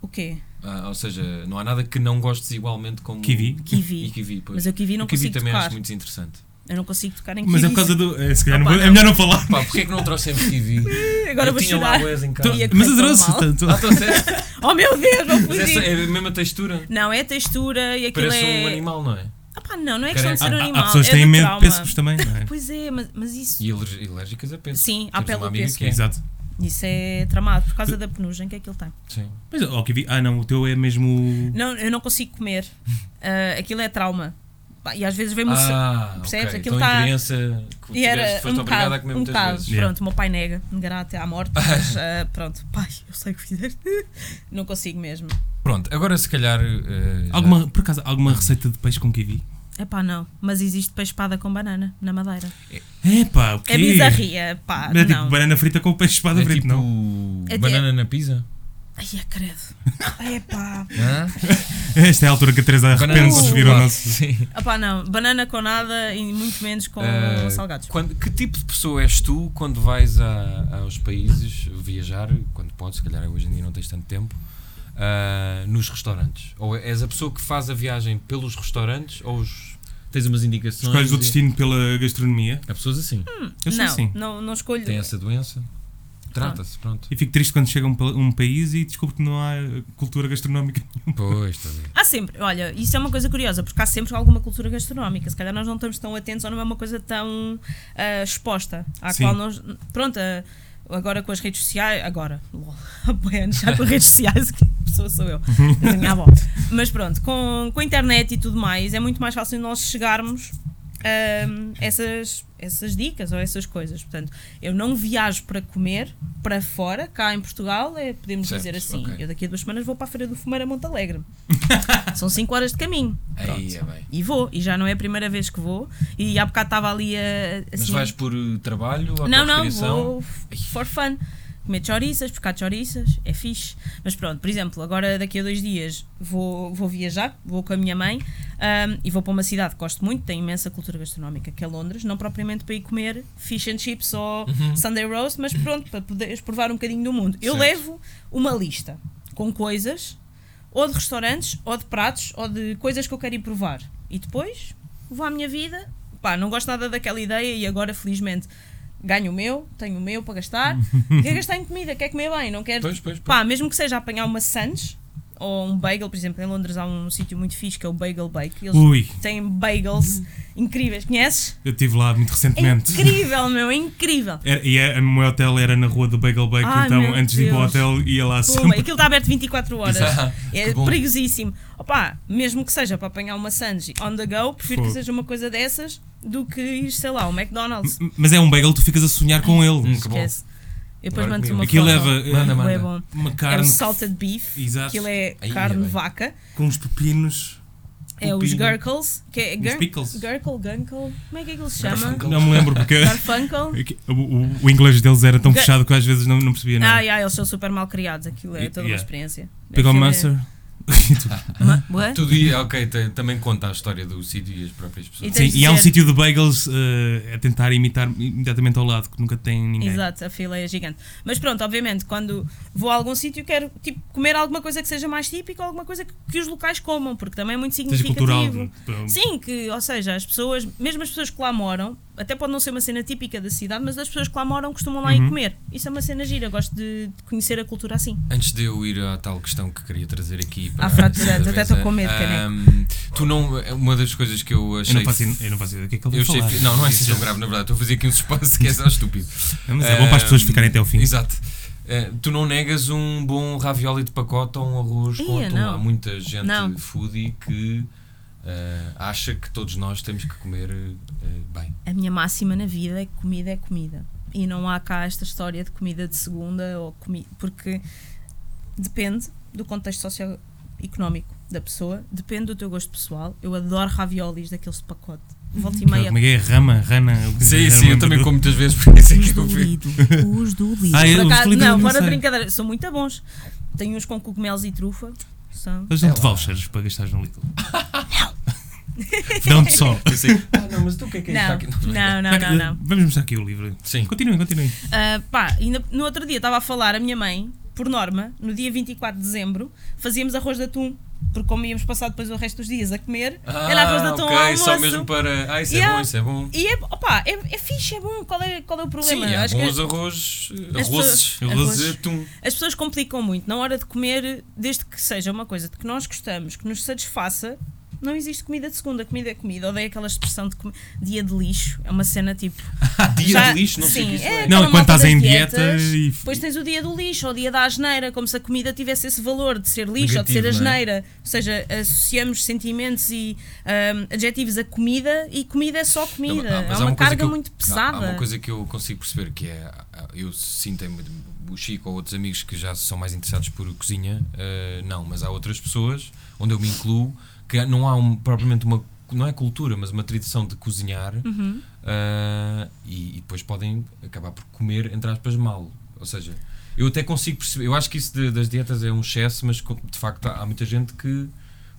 O quê? Ah, ou seja, não há nada que não gostes igualmente como Kiwi. Kiwi. E kiwi, pois. Mas eu kiwi não o kiwi consigo também tocar. acho muito interessante. Eu não consigo tocar em Mas é por causa do. É, se calhar não Opa, vou- é não. melhor não falar. Pá, porquê é que não trouxemos kiwi? Agora eu vou tinha lá boas em casa. Ia Mas correr tão adorou-se. mal. tanto- Ah, trouxeste? Oh meu Deus, não Mas essa fui é a mesma textura. Não, é a textura e aquilo Parece é. um animal, não é? Ah pá, não, não é questão de Parece- ser um Há, animal. há pessoas que é têm do medo de trauma. pêssegos também, não é? Pois é, mas, mas isso. E alérgicas a pêssego. Sim, à Temos pele uma do amiga pêssego. que é. Exato. Isso é tramado por causa da penugem que aquilo tem. Sim. Mas, ó, kiwi. Ah, não, o teu é mesmo. Não, eu não consigo comer. Ah, aquilo é trauma. Pá, E às vezes vem-me sa- Ah, percebes? ok. Aquilo então, tá- em criança que E era foste um obrigada bocado, a comer um muitas bocado. vezes. Yeah. Pronto, o meu pai nega, negará até à morte, mas ah, pronto, pai, eu sei o que fizeste. Não consigo mesmo. Pronto, agora se calhar. já- Alguma, por acaso, alguma receita de peixe com kiwi? É pá, não, mas existe peixe espada com banana na madeira. É pá, o quê? É bizarria, pá, Não é tipo não. banana frita com peixe espada É frito, tipo não. É banana na pizza? Ai, é credo. É pá. Esta é a altura que a Teresa arrepende-se de vir ao chocolate. nosso. Sim. Não, banana com nada e muito menos com Eh, salgados. quando- que tipo de pessoa és tu quando vais a- aos países viajar, quando podes, se calhar hoje em dia não tens tanto tempo, ah, nos restaurantes? Ou és a pessoa que faz a viagem pelos restaurantes ou os- tens umas indicações? Escolhes o e- destino pela gastronomia. Há pessoas assim, Eu sou não, assim. não, não escolho. têm essa doença, trata-se, pronto. E fico triste quando chega a um, um país e descubro que não há eh, cultura gastronómica nenhuma. Pois, está a ver. Há sempre, olha, isso é uma coisa curiosa, porque há sempre alguma cultura gastronómica. Se calhar nós não estamos tão atentos ou não é uma coisa tão ah, exposta, à Sim. qual nós. Pronto, ah, agora com as redes sociais. Agora, lol, já com as redes sociais, que pessoa sou eu, a minha avó. Mas pronto, com, com a internet e tudo mais, é muito mais fácil nós chegarmos a essas, essas dicas ou essas coisas. Portanto, eu não viajo para comer para fora, cá em Portugal, é, podemos Certo, dizer assim. ok. Eu daqui a duas semanas vou para a Feira do Fumeiro a Monte Alegre. São 5 horas de caminho. Aí é bem. E vou, e já não é a primeira vez que vou. E há bocado estava ali a. Mas Assim, vais por trabalho ou não, não, vou for fun. Comer chouriças, pescar chouriças, é fixe. Mas pronto, por exemplo, agora daqui a dois dias vou, vou viajar, vou com a minha mãe ahm, e vou para uma cidade que gosto muito, tem imensa cultura gastronómica, que é Londres, não propriamente para ir comer fish and chips ou Uhum. Sunday roast, mas pronto, para poderes provar um bocadinho do mundo. Eu Certo. levo uma lista com coisas, ou de restaurantes, ou de pratos, ou de coisas que eu quero ir provar. E depois vou à minha vida. Pá, não gosto nada daquela ideia e agora, felizmente, ganho o meu, tenho o meu para gastar. quero gastar em comida, quero comer bem, não quero. Pois, pois, pois. Pá, mesmo que seja apanhar uma Sands, ou um bagel, por exemplo, em Londres há um sítio muito fixe que é o Bagel Bake. Eles Ui, têm bagels incríveis. Conheces? eu estive lá muito É recentemente. incrível, meu, é incrível. Era- e é, o meu hotel era na rua do Bagel Bake, Ai, então antes de ir para o Deus. hotel ia lá Pô, sempre. aquilo está aberto 24 horas. Exato. É Que perigosíssimo. Opa, mesmo que seja para apanhar uma sanji on the go, prefiro que Fogo. seja uma coisa dessas do que ir, sei lá, ao McDonald's. Mas é um bagel, tu ficas a sonhar com ele. Hum, que bom. Eu depois comigo. uma Aquilo foto. leva eh, Manda, manda. É bom. uma É carne o salted beef. Exato. Aquilo é Aí, carne é vaca. com uns pepinos. É os gurkles. Que é Os pickles. Gurkle, gunkle. Como é que aquilo se chama? Garfunkel. Não me lembro porque Garfunkel. o, o- o inglês deles era tão fechado que às vezes não, não percebia Ah, nada. yeah, eles são super mal criados. Aquilo é toda uma Yeah. experiência. Pegou Aquilo é- Master. Ma- what? Tudo ok, também conta a história do sítio e as próprias pessoas. E Sim, tens de e há um sítio de bagels eh, a tentar imitar imediatamente ao lado, que nunca tem ninguém. Exato, a fila é gigante. Mas pronto, obviamente, quando vou a algum sítio, quero tipo, comer alguma coisa que seja mais típica ou alguma coisa que, que os locais comam, porque também é muito Seja significativo. cultural. pronto. Sim, que, ou seja, as pessoas, mesmo as pessoas que lá moram, até pode não ser uma cena típica da cidade, mas as pessoas que lá moram costumam lá ir Uhum. comer. Isso é uma cena gira, gosto de, de conhecer a cultura assim. Antes de eu ir à tal questão que queria trazer aqui para À fratura, até estou com medo, ahm, Tu não. Uma das coisas que eu achei. Eu não, faço, eu não faço ideia do que é que ele eu vai achei falar. não, não é assim tão grave, na verdade. Estou a fazer aqui um suspense que é só estúpido. Mas é bom para as pessoas ficarem até ao fim. Exato. Eh, tu não negas um bom ravioli de pacote ou um arroz com atum. Há muita gente Não. foodie que eh, acha que todos nós temos que comer eh, bem. A minha máxima na vida é que comida é comida. E não há cá esta história de comida de segunda ou comida. Porque depende do contexto socioeconómico da pessoa, depende do teu gosto pessoal. Eu adoro raviolis daqueles de pacote. Volta e meia. Como é que é? Rama, rana. Sim, sim, eu também como muitas vezes, por isso é Os que do eu vi. Lidl. Os do Lidl. Ah, eu- acaso- não, não fora brincadeira, são muito bons. Tenho uns com cogumelos e trufa. São. É dão-te lá. vouchers para gastares no Lidl. Dão-te só. Pensei, ah, não, mas tu o que é que é isto Não, aqui? não, não, não, não. Vamos mostrar aqui o livro. Sim. Continuem, continuem. Ah, pá, ainda, no outro dia estava a falar a minha mãe, por norma, no dia 24 de dezembro, fazíamos arroz de atum. Porque como íamos passar depois o resto dos dias a comer, era arroz de atum Ah, ok, ao almoço. só mesmo para. Ah, isso é Yeah. bom, isso é bom. E é, opa, é, é fixe, é bom. Qual é, qual é o Sim, problema? há Acho que bons arroz, As arrozes, pessoas- arrozes de arroz. atum. as pessoas complicam muito. Na hora de comer, desde que seja uma coisa de que nós gostamos, que nos satisfaça, não existe comida de segunda. Comida é comida. Odeio aquela expressão de comi- dia de lixo. É uma cena tipo. Dia Já- de lixo, não sei o sim, que isso é é. Não, quando malta estás em dieta e- Depois tens o dia do lixo ou o dia da asneira, como se a comida tivesse esse valor de ser lixo ou de ser Negativo, é? asneira. Ou seja, associamos sentimentos e ahm, adjetivos a comida e comida é só comida. Não, é mas há uma, coisa carga que eu- muito pesada. Há uma coisa que eu consigo perceber que é. ah, Eu sinto o Chico ou outros amigos que já são mais interessados por cozinha, ah, não, mas há outras pessoas onde eu me incluo que não há um- propriamente uma. Não é cultura, mas uma tradição de cozinhar Uhum. ah, e, e depois podem acabar por comer, entre aspas, mal. Ou seja, eu até consigo perceber. Eu acho que isso de- das dietas é um excesso, mas de facto há, muita gente que.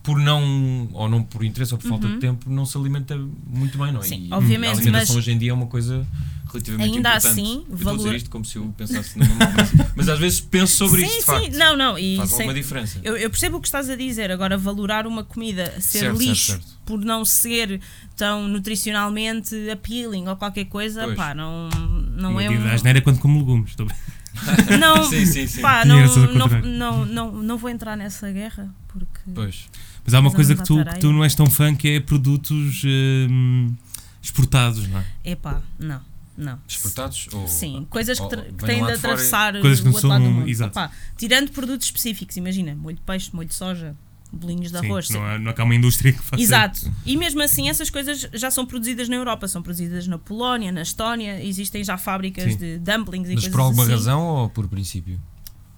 Por não, ou não por interesse ou por falta de tempo, não se alimenta muito bem, não é? Uhum. Sim, E obviamente, A alimentação mas- hoje em dia é uma coisa relativamente Ainda importante. assim, eu estou a valor- dizer isto como se eu pensasse numa mas, mas às vezes penso sobre sim, isto, de sim, facto. não, não. E Faz sem- alguma diferença. eu, eu percebo o que estás a dizer. Agora, valorar uma comida ser Certo, certo, lixo certo. por não ser tão nutricionalmente appealing ou qualquer coisa, Pois. pá, não, não O é um. da asneira é quando como legumes. Estou bem. Não, Sim, sim, sim. pá, não, não, não, não, não vou entrar nessa guerra porque. Pois. Mas há uma coisa que tu, que tu não és tão fã que é produtos hum, exportados, não é? Epá, não, não. Exportados? Ou, Sim, coisas que, ou- venham que têm de e- atravessar Coisas que não o outro lado do são- mundo. exato. Opá, tirando produtos específicos, imagina, molho de peixe, molho de soja, bolinhos de Sim, arroz. não, há, não há uma indústria que faça Exato. E mesmo assim, essas coisas já são produzidas na Europa, são produzidas na Polónia, na Estónia, existem já fábricas Sim. de dumplings e Mas coisas por alguma assim. razão ou por princípio?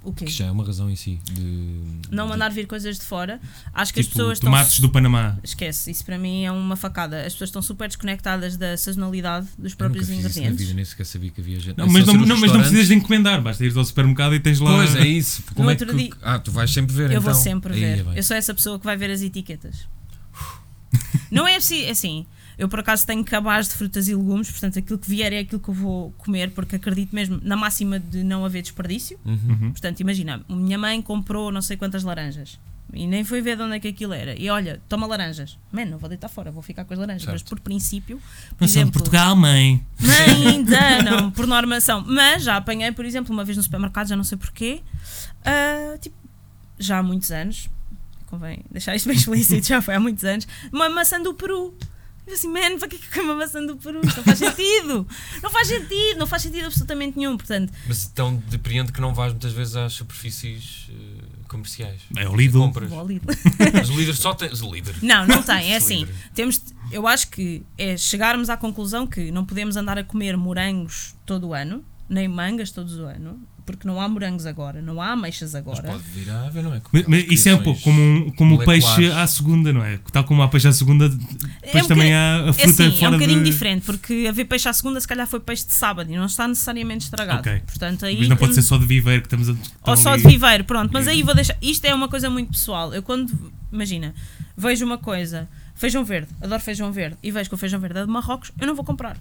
O quê? Que já é uma razão em si. De, Não mandar vir coisas de fora. Acho que as Tipo, pessoas tomates estão. do Panamá. Esquece, isso para mim é uma facada. As pessoas estão super desconectadas da sazonalidade dos Eu nunca próprios fiz isso na vida, ingredientes. nem sequer sabia que havia gente. Não, É mas não, não, mas não precisas de encomendar, basta ir ao supermercado e tens lá. Pois é isso. Como é outro que. dia- Ah, tu vais sempre ver Eu então. vou sempre Aí, ver. é eu sou essa pessoa que vai ver as etiquetas. Não é assim, é assim. Eu por acaso tenho cabaz de frutas e legumes, portanto aquilo que vier é aquilo que eu vou comer, porque acredito mesmo na máxima de não haver desperdício. Uhum. Portanto, imagina, minha mãe comprou não sei quantas laranjas e nem foi ver de onde é que aquilo era. E olha, toma laranjas. Mano, não vou deitar fora, vou ficar com as laranjas. Mas Certo. por princípio, por Não são de exemplo, Portugal, mãe. Mãe, ainda não, por normação. Mas já apanhei, por exemplo, uma vez no supermercado, já não sei porquê, ah, tipo, já há muitos anos, convém deixar isto bem explícito, já foi há muitos anos, uma maçã do Peru. Eu assim, man, para que é que eu como uma maçã do Peru? Não faz sentido! Não faz sentido, não faz sentido absolutamente nenhum. Portanto, Mas tão depreende que não vais muitas vezes às superfícies eh, comerciais. É o Lidl. Compras. ao Lidl. Os líderes só têm. Os líderes. Não, não tem. É assim. Temos, eu acho que é chegarmos à conclusão que não podemos andar a comer morangos todo o ano, nem mangas todos o ano, porque não há morangos agora, não há ameixas Mas agora. pode vir a haver, não é? Mas, mas isso é um pouco como, um- como o peixe à segunda, não é? Tal como há peixe à segunda, depois um também há a É fruta assim, é fora um bocadinho de... diferente, porque haver peixe à segunda, se calhar foi peixe de sábado e não está necessariamente estragado. Ok. Portanto, aí Mas não pode ser só de viveiro que estamos a... Ou só ali- de viveiro, pronto. Mas aí vou deixar. Isto é uma coisa muito pessoal. Eu quando, imagina, vejo uma coisa, feijão verde, adoro feijão verde, e vejo que o feijão verde é de Marrocos, eu não vou comprar.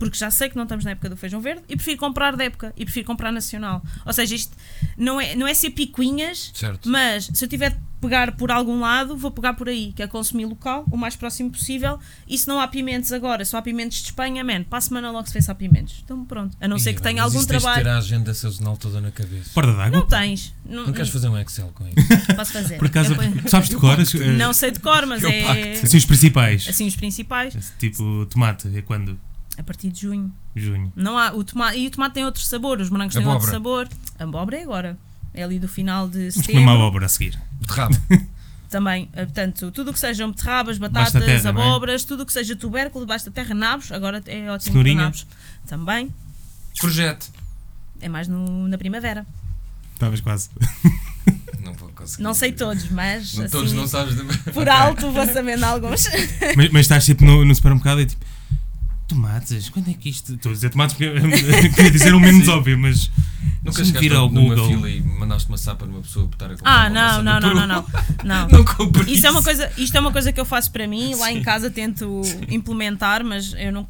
Porque já sei que não estamos na época do feijão verde e prefiro comprar da época e prefiro comprar nacional. Ou seja, isto não é, não é ser picuinhas, Certo. mas se eu tiver de pegar por algum lado, vou pegar por aí, que é consumir local, o mais próximo possível. E se não há pimentos agora, só há pimentos de Espanha, man, para a semana logo se vê se há pimentos. Então pronto. A não ser Ih, que tenha algum isso tens de trabalho. ter a agenda sazonal toda na cabeça. Porta d'água? Não tens. Não, Não queres fazer um Excel com isso? Posso fazer. Por acaso, Eu sabes de cor? Não sei de cor, mas Eu é. pacto. Assim os principais. Assim, os principais. Esse Tipo, tomate, é quando? A partir de junho. Junho. Não há, o tomate, e o tomate tem outro sabor, os morangos têm outro sabor. A abóbora é agora. É ali do final de Vamos comer setembro. uma abóbora a seguir. Beterraba. Também, eh, portanto, tudo o que sejam beterrabas, batatas, terra, é? abóboras, tudo o que seja tubérculo debaixo da terra, nabos, agora é ótimo para Cenourinha. nabos. Também, Projeto. é mais no- na primavera. Estavas quase. Não vou conseguir. Não sei todos, mas Não, assim, todos não sabes. De... por alto vou sabendo alguns. mas, mas estás tipo no, no supermercado e tipo. Tomates, quando é que isto. Estou a dizer tomates porque queria dizer o menos óbvio, mas. Nunca Se me vir chegaste ao numa Google. fila e mandaste uma sapa numa pessoa botar a comprar Ah, uma não, maçã não, do não, Peru? não, não. Não. Não compro Isso é uma coisa, isto é uma coisa que eu faço para mim, lá em casa tento implementar, mas eu não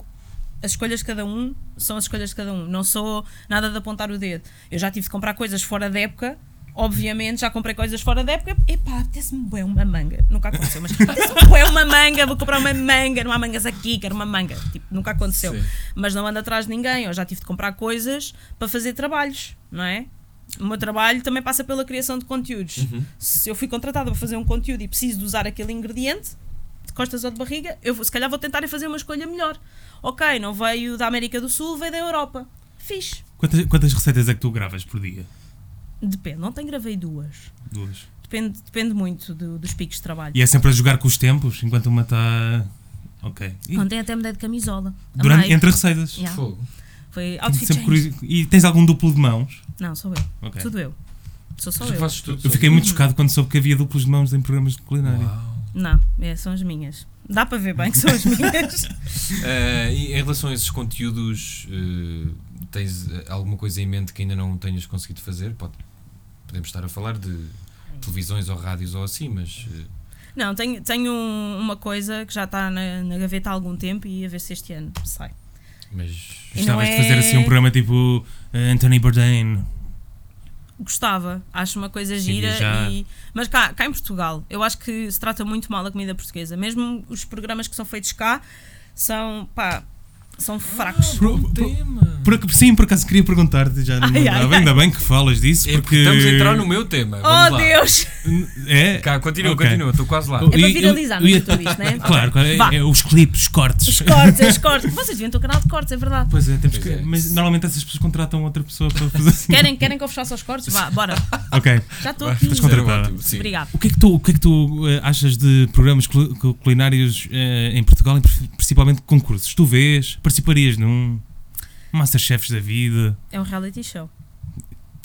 as escolhas de cada um são as escolhas de cada um. Não sou nada de apontar o dedo. Eu já tive de comprar coisas fora da época. Obviamente já comprei coisas fora da época. Epá, apetece-me bué uma manga. Nunca aconteceu, mas apetece-me bué uma manga. Vou comprar uma manga. Não há mangas aqui, quero uma manga. Tipo, nunca aconteceu. Sim. Mas não ando atrás de ninguém. Eu já tive de comprar coisas para fazer trabalhos, não é? O meu trabalho também passa pela criação de conteúdos. Uhum. Se eu fui contratada para fazer um conteúdo e preciso de usar aquele ingrediente, de costas ou de barriga, eu vou- se calhar vou tentar fazer uma escolha melhor. Ok, não veio da América do Sul, veio da Europa. Fiz. Quantas, quantas receitas é que tu gravas por dia? Depende, não tenho gravei duas. Duas. Depende, depende muito do- dos picos de trabalho. E é sempre a jogar com os tempos enquanto uma está. Ok. E Ontem até me dei de camisola. durante, Amei. entre receitas. Yeah. Fogo. Foi outfit curiosi- E tens algum duplo de mãos? Não, sou eu. Ok. Tudo eu. Sou só Tu eu. tudo. Eu fiquei muito chocado quando soube que havia duplos de mãos em programas de culinária. Uau. Não, é, são as minhas. Dá para ver bem que são as minhas. Eh, e em relação a esses conteúdos, eh, tens eh, alguma coisa em mente que ainda não tenhas conseguido fazer? Pode, podemos estar a falar de televisões ou rádios ou assim, mas eh, Não, tenho, tenho um- uma coisa que já está na, na gaveta há algum tempo e a ver se este ano sai. mas E Gostavas é- de fazer assim um programa tipo eh, Anthony Bourdain. Gostava, acho uma coisa gira. E, mas cá, cá em Portugal, eu acho que se trata muito mal a comida portuguesa. Mesmo os programas que são feitos cá são, pá, são fracos. Tema. Por, ac- sim, por acaso queria perguntar-te, já não Ai, ai, lembrava. ai. Ainda bem que falas disso, É porque. porque estamos a entrar no meu tema. Oh Vamos lá. Deus! É? Cá, continua, Ok. continua, estou quase lá. Eu- para eu- viralizar, eu ia- não é tudo isto, né? Claro, claro, é- é os clipes, os cortes. Os cortes, os cortes. Vocês deviam ter um canal de cortes, é verdade. Pois é, temos Pois que. é. Mas normalmente essas pessoas contratam outra pessoa para fazer assim. Querem, querem que eu fechasse os cortes? Vá, bora. Ok. Já estou aqui. estás contratada. Obrigado. O que é que tu, o que é que tu eh, achas de programas cul- cul- culinários eh, em Portugal, pri- principalmente concursos? Tu vês? Participarias num? Masterchefs da vida? É um reality show.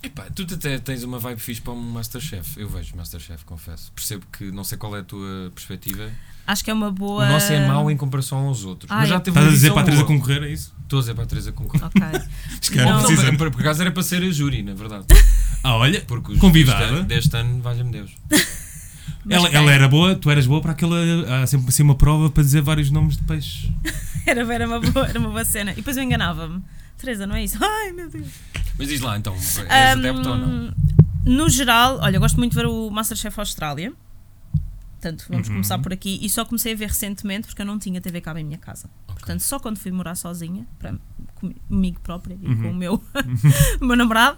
Epá, tu até tens uma vibe fixe para um Masterchef. Eu vejo Masterchef, confesso. Percebo que não sei qual é a tua perspectiva. Acho que é uma boa. O nosso é mau em comparação aos outros. Ah, mas já é. teve Estás a dizer para a Teresa concorrer a isso? Estou a dizer para a Teresa concorrer. Ok. Escreve, Não. Não, precisa. por, por acaso era para ser a júri, na verdade. Ah, olha, Porque os Convidada. Deste, ano- deste ano, valha-me Deus. Ela, ela era boa, tu eras boa para aquela. Há sempre assim uma prova para dizer vários nomes de peixes. Era, era, uma boa, era uma boa cena. E depois eu enganava-me. Teresa, não é isso? Ai, meu Deus. Mas diz lá, então, és Ahm, adepto ou não? No geral, olha, eu gosto muito de ver o Masterchef Austrália. Portanto, vamos Uhum. começar por aqui. E só comecei a ver recentemente porque eu não tinha TV cabo em minha casa. Portanto, só quando fui morar sozinha, para comigo própria e Uhum. com o meu, o meu namorado,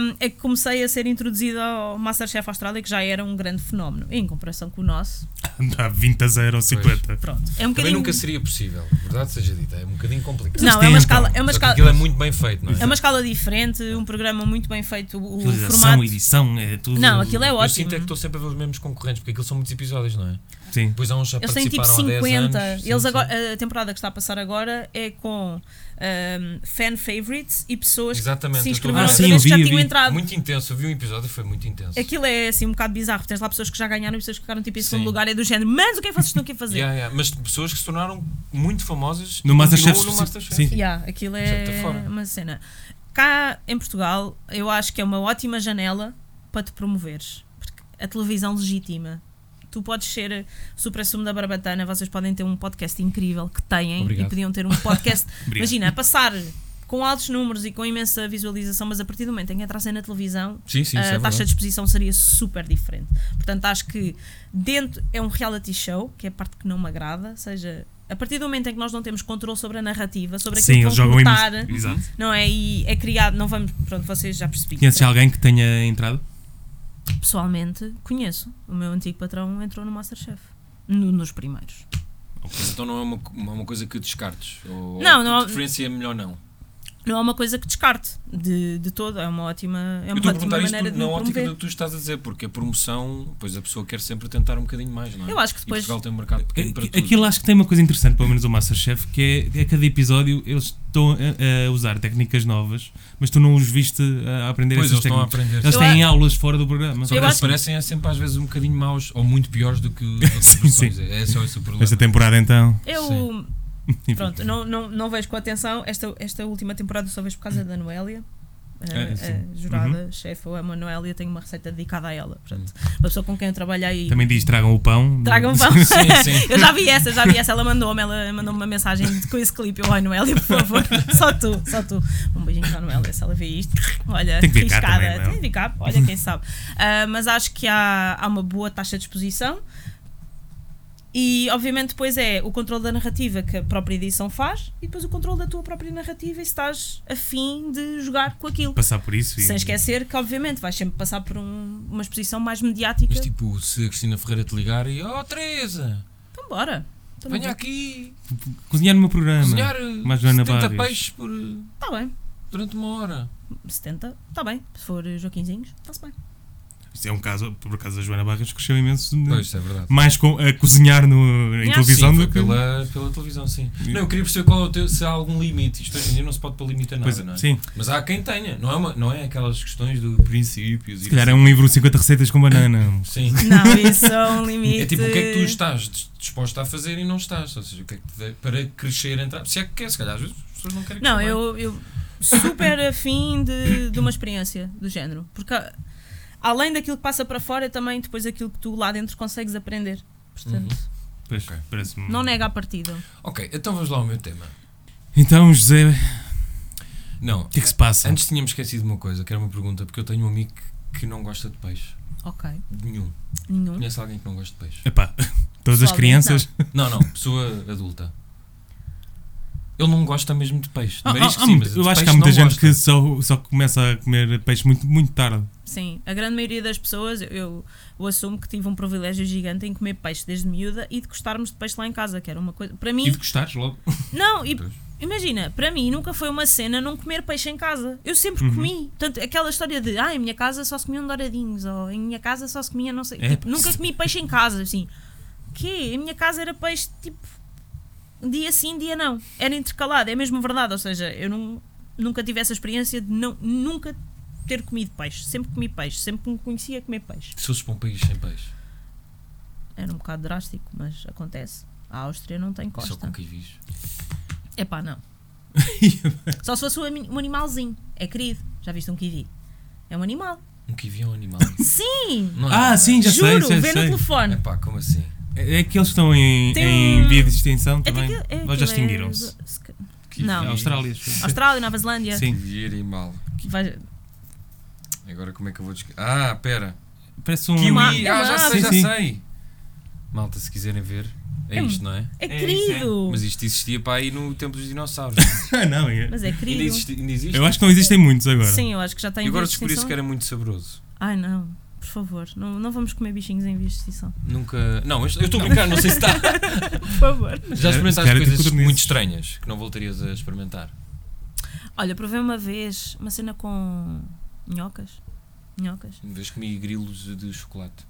um, é que comecei a ser introduzida ao Masterchef Austrália, que já era um grande fenómeno, em comparação com o nosso. Dá 20 a 0 ou 50. Pronto, é um Também bocadinho. nunca seria possível, verdade seja dita, é um bocadinho complicado. Não, é uma escala, é uma Só que escala, aquilo é muito bem feito, não é? é uma escala diferente, um programa muito bem feito, o, Realização, formato. edição, é tudo. Não, aquilo é Eu ótimo. sinto é que estou sempre a ver os mesmos concorrentes, porque aquilo são muitos episódios, não é? Sim. Depois há uns já Eles têm tipo participaram há 10 50. anos. Sim, Eles sim. agora, a temporada que está a passar agora é com um, fan favorites e pessoas Exatamente, que se inscreveram ver. Ah, sim, eu já vi, tinham vi. entrado. Muito intenso, eu vi um episódio foi muito intenso. Aquilo é assim um bocado bizarro. Tens lá pessoas que já ganharam e pessoas que ficaram tipo em segundo Sim. lugar. É do género, mas o que é que vocês estão aqui a fazer? Yeah, yeah. Mas pessoas que se tornaram muito famosas No e Masterchef, no sim, Masterchef. sim. Yeah, aquilo é uma cena. Cá em Portugal, eu acho que é uma ótima janela para te promoveres. Porque a televisão legitima. Tu podes ser super sumo da barbatana, vocês podem ter um podcast incrível que têm Obrigado. e podiam ter um podcast. Imagina, a passar com altos números e com imensa visualização, mas a partir do momento em que entrassem na televisão, Sim, sim, isso a é taxa verdade. de exposição seria super diferente. Portanto, acho que dentro é um reality show, que é a parte que não me agrada, ou seja, a partir do momento em que nós não temos controle sobre a narrativa, sobre aquilo Sim, que vão. Exato. não é? E é criado, não vamos, pronto, vocês já perceberam. Conheces alguém que tenha entrado? Pessoalmente, conheço. O meu antigo patrão entrou no Masterchef. No- nos primeiros. Então não é uma, é uma coisa que descartes? Ou, Não, ou não- De preferência é melhor não? Não é uma coisa que descarte de, de todo, é uma ótima, é Eu uma a ótima perguntar isto maneira de na me ótica promover. do que tu estás a dizer, porque a promoção, pois a pessoa quer sempre tentar um bocadinho mais, não é? Eu acho que E depois- Portugal tem um mercado pequeno para tudo. Aquilo acho que tem uma coisa interessante, pelo menos o Masterchef, que é, é cada episódio eles estão a, a usar técnicas novas, mas tu não os viste a aprender Pois, essas eles estão a técnicas. aprender. Eles Eu têm a- aulas fora do programa. Só Eu que eles que- parecem é sempre às vezes um bocadinho maus ou muito piores do que as outras Sim, sim. É só esse o problema. Esta temporada então. Eu, enfim. pronto, não, não, não vejo com atenção. Esta, esta última temporada só vejo por causa da Noélia. A, Ah, sim. a jurada, Uhum. chefe, a Noélia, tenho uma receita dedicada a ela. Portanto, uma pessoa com quem eu trabalhei. Também diz: tragam o pão. Tragam pão. Sim, sim. Eu já vi essa, já vi essa. Ela mandou-me, ela mandou-me uma mensagem com esse clipe. Eu, ai, Noélia, por favor, só tu, só tu. Um beijinho para a Noélia, se ela vê isto. Olha, Tem que riscada. também, não? Tem vir cá, olha, quem sabe. Ah, mas acho que há, há uma boa taxa de exposição. E, obviamente, depois é o controle da narrativa que a própria edição faz e depois o controle da tua própria narrativa e se estás afim de jogar com aquilo. Passar por isso. e- Sem esquecer que, obviamente, vais sempre passar por um- uma exposição mais mediática. Mas tipo, se a Cristina Ferreira te ligar e oh Teresa, Então, bora. Então, venha aqui Cozinhar no meu programa. cozinhar mais Joana 70 Barrios. peixes por, Está bem. durante uma hora. 70, está bem. Se for Joaquinzinhos, está-se bem. Isto é um caso, por acaso a Joana Barros cresceu imenso. né? Pois, é verdade. Mais com, a cozinhar no, em televisão Sim, do que. pela, pela televisão, sim. Não, eu queria perceber qual é o teu, se há algum limite. Isto hoje em dia não se pode pôr limite a nada, Pois, não é? Sim, Mas há quem tenha, não é, uma, não é aquelas questões do princípios. se calhar é um livro de 50 receitas com banana. Sim. Não, isso é um limite. É tipo o que é que tu estás dis- disposto a fazer e não estás. Ou seja, o que é que te para crescer, entrar. Se é que quer, se calhar às vezes as pessoas não querem Não, crescer. eu, eu super afim de, de uma experiência do género. Porque além daquilo que passa para fora, é também depois aquilo que tu lá dentro consegues aprender. Portanto, Pois, Ok. parece-me. não nega a partida. Ok, então vamos lá ao meu tema. Então, José, o Não, que é que se passa? antes tínhamos esquecido uma coisa, que era uma pergunta, porque eu tenho um amigo que, que não gosta de peixe. Ok. Nenhum. Nenhum. Conhece alguém que não gosta de peixe? Epá, todas as Pessoalmente, crianças. Não, não, pessoa adulta. Ele não gosta mesmo de peixe. De Ah, marisco, ah, sim, ah, mas de eu acho que há muita gente gosta. que só, só começa a comer peixe muito, muito tarde. Sim, a grande maioria das pessoas, eu, eu assumo que tive um privilégio gigante em comer peixe desde miúda e de gostarmos de peixe lá em casa, que era uma coisa. Para mim, E de gostares logo. Não, e imagina, para mim nunca foi uma cena não comer peixe em casa. Eu sempre Uhum. comi. Portanto, aquela história de, ah, em minha casa só se comiam douradinhos, ou em minha casa só se comia não sei. É, tipo, nunca comi peixe em casa, assim. Que? Em minha casa era peixe tipo dia sim, dia não. Era intercalado, é mesmo verdade. Ou seja, eu não, nunca tive essa experiência de não, nunca ter comido peixe. Sempre comi peixe, sempre me conhecia comer peixe. Se fosses para um país sem peixe, Era um bocado drástico, mas acontece. A Áustria não tem só costa. com kiwis. Epá, não. Só se fosse um animalzinho. É querido. Já viste um kiwi? É um animal. Um kiwi é um animal. Sim! Não é Ah, nada. sim, já Juro, sei, já vê no sei. telefone. Epá, como assim? É, é que eles estão em, em um- via de extinção É também. daquele- é Ou já é- extinguiram-se? Kiwi. Não. É Austrália. Austrália, Nova Zelândia. Sim. Kiwi animal. Vai- Agora como é que eu vou descrever? Ah, pera. Parece um. Kiwi. Ah, já sei, ave. já Sim, sim. sei. Malta, se quiserem ver, É É isto, não é? É É querido! Mas isto existia para aí no tempo dos dinossauros. Ah, não, é. Mas é ainda, querido. existe, ainda existe? Eu acho que não existem muitos agora. Sim, eu acho que já tem E agora descobri-se que era muito saboroso. Ai não, por favor, não, não vamos comer bichinhos em vias de extinção. Nunca. Não, eu estou a brincar, não sei se está. Por favor. Já experimentaste tipo coisas codornizes. muito estranhas que não voltarias a experimentar? Olha, provei uma vez uma cena com minhocas. Minhocas. Uma vez comi grilos de chocolate.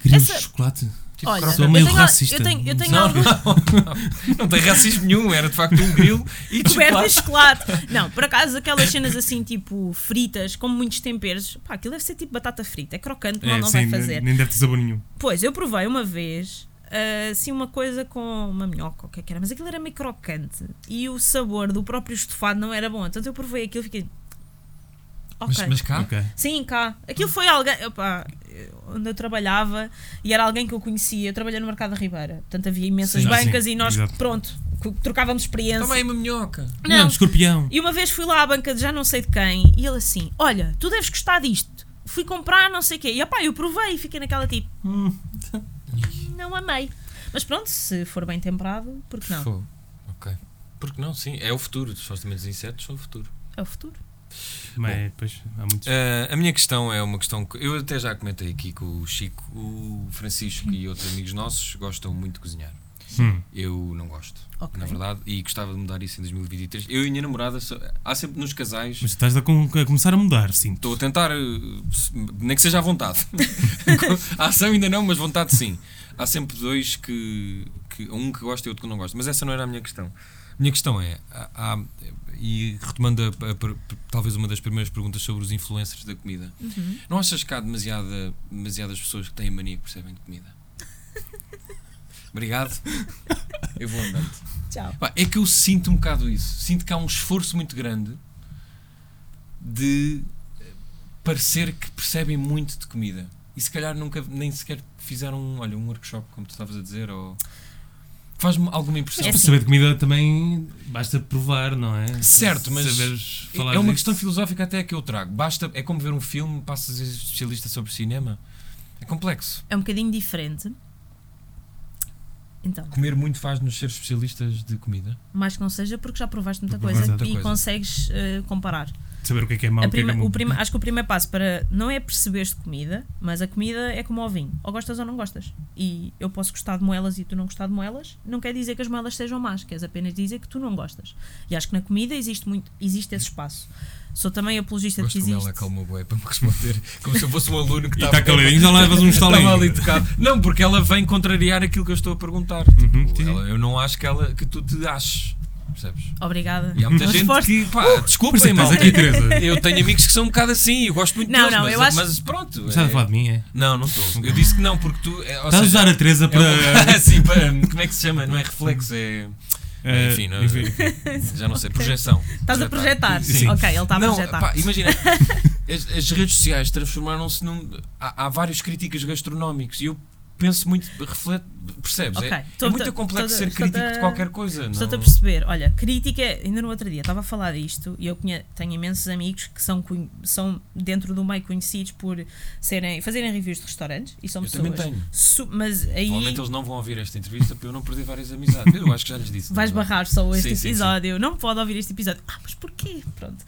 Queríamos Essa- chocolate. Tipo, Olha. Sou eu meio tenho, racista. Eu tenho, eu tenho Não, algo não, não tem racismo nenhum, era de facto um grilo e de coberto de chocolate. chocolate. Não, por acaso aquelas cenas assim, tipo fritas, com muitos temperos, pá, aquilo deve ser tipo batata frita, é crocante, não, É, não sim, vai fazer. Nem deve ter sabor nenhum. Pois, eu provei uma vez, ah, assim, uma coisa com uma minhoca, o que é que era, mas aquilo era meio crocante e o sabor do próprio estofado não era bom. Então eu provei aquilo e fiquei. Ok. Mas, mas cá? Ok. Sim, cá. Aquilo foi alguém. Opá, onde eu trabalhava e era alguém que eu conhecia. Eu trabalhei no Mercado da Ribeira. Portanto, havia imensas Sim, bancas sim, e nós, exato. pronto, trocávamos experiência. Aí uma minhoca. Não, escorpião. E uma vez fui lá à banca de já não sei de quem e ele assim: Olha, tu deves gostar disto. Fui comprar não sei o quê. E opá, eu provei e fiquei naquela tipo: Hum. Não amei. Mas pronto, se for bem temperado, porque não? Fogo. Ok. Porque não, sim, é o futuro. Supostamente os insetos são o futuro. É o futuro. Mas depois há muitos. Ah, a minha questão é uma questão que eu até já comentei aqui com o Chico, o Francisco e outros amigos nossos gostam muito de cozinhar. Hum. Eu não gosto, Ok. na verdade, e gostava de mudar isso em 2023. Eu e a minha namorada, há sempre nos casais. Mas estás a, com- a começar a mudar, sim. Estou a tentar, eh, nem que seja à vontade. a ação ainda não, mas vontade sim. Há sempre dois que, que. Um que gosta e outro que não gosta. Mas essa não era a minha questão. Minha questão é. há- há- e retomando a- a- a- talvez uma das primeiras perguntas sobre os influencers da comida. Uhum. Não achas que há demasiada, demasiadas pessoas que têm mania que percebem de comida? Obrigado. Eu vou andando. Tchau. É que eu sinto um bocado isso. Sinto que há um esforço muito grande de eh, parecer que percebem muito de comida. E se calhar nunca, nem sequer fizeram um, olha, um workshop, como tu estavas a dizer, ou. Faz-me alguma impressão. É Para assim. saber de comida também basta provar, não é? Certo, mas Saberes É falar é uma disso. questão filosófica até que eu trago. Basta, é como ver um filme, passas a ser especialista sobre cinema. É complexo. É um bocadinho diferente. Então, Comer muito faz-nos ser especialistas de comida. mais que não seja porque já provaste muita Porque coisa e muita coisa. consegues eh, comparar. Saber o que é que é mau, A o que é que prima- é bom. o prima- acho que o primeiro passo para não é perceberes de comida, mas a comida é como ao vinho. Ou gostas ou não gostas. E eu posso gostar de moelas e tu não gostar de moelas, não quer dizer que as moelas sejam más, queres apenas dizer que tu não gostas. E acho que na comida existe muito, existe esse espaço. Sou também apologista de Gosto que como existe. ela acalmou bué para me responder. Como se eu fosse um aluno que E estava. está caladinho, já levas um. Estava ali tocado. Não, porque ela vem contrariar aquilo que eu estou a perguntar. Uhum, Tipo, sim. ela- eu não acho que, ela, que tu te aches. Percebes? Obrigada. E há muita gente foste- que, pá, isso desculpem, é mal. aqui, Teresa. Eu tenho amigos que são um bocado assim, eu gosto muito Não, deles, não, mas, eu acho- mas pronto. Estás a é- falar de mim, é? Não, não estou. Eu disse que não, porque tu. É, Estás a usar a Teresa é para. uma- assim, para- como é que se chama? Não é reflexo, é. eh, enfim, não- enfim. Já não sei, projeção. Estás a projetar. Sim. Ok, ele está a não, projetar. pá, imagina, as, as redes sociais transformaram-se num. Há, há vários críticos gastronómicos e eu penso muito, reflete, percebes? É, estou- é muito estou- complexo estou- ser crítico de a- qualquer coisa. Estou-te a não- perceber. Olha, crítica, ainda no outro dia estava a falar disto e eu conhe- tenho imensos amigos que são, são dentro do meio conhecidos por serem, fazerem reviews de restaurantes e são Eu pessoas. também tenho. su- mas aí Provavelmente eles não vão ouvir esta entrevista para eu não perder várias amizades. Eu acho que já lhes disse. vais é? barrar só este Sim, sim, sim. episódio. Não pode ouvir este episódio. Ah, mas porquê? Pronto.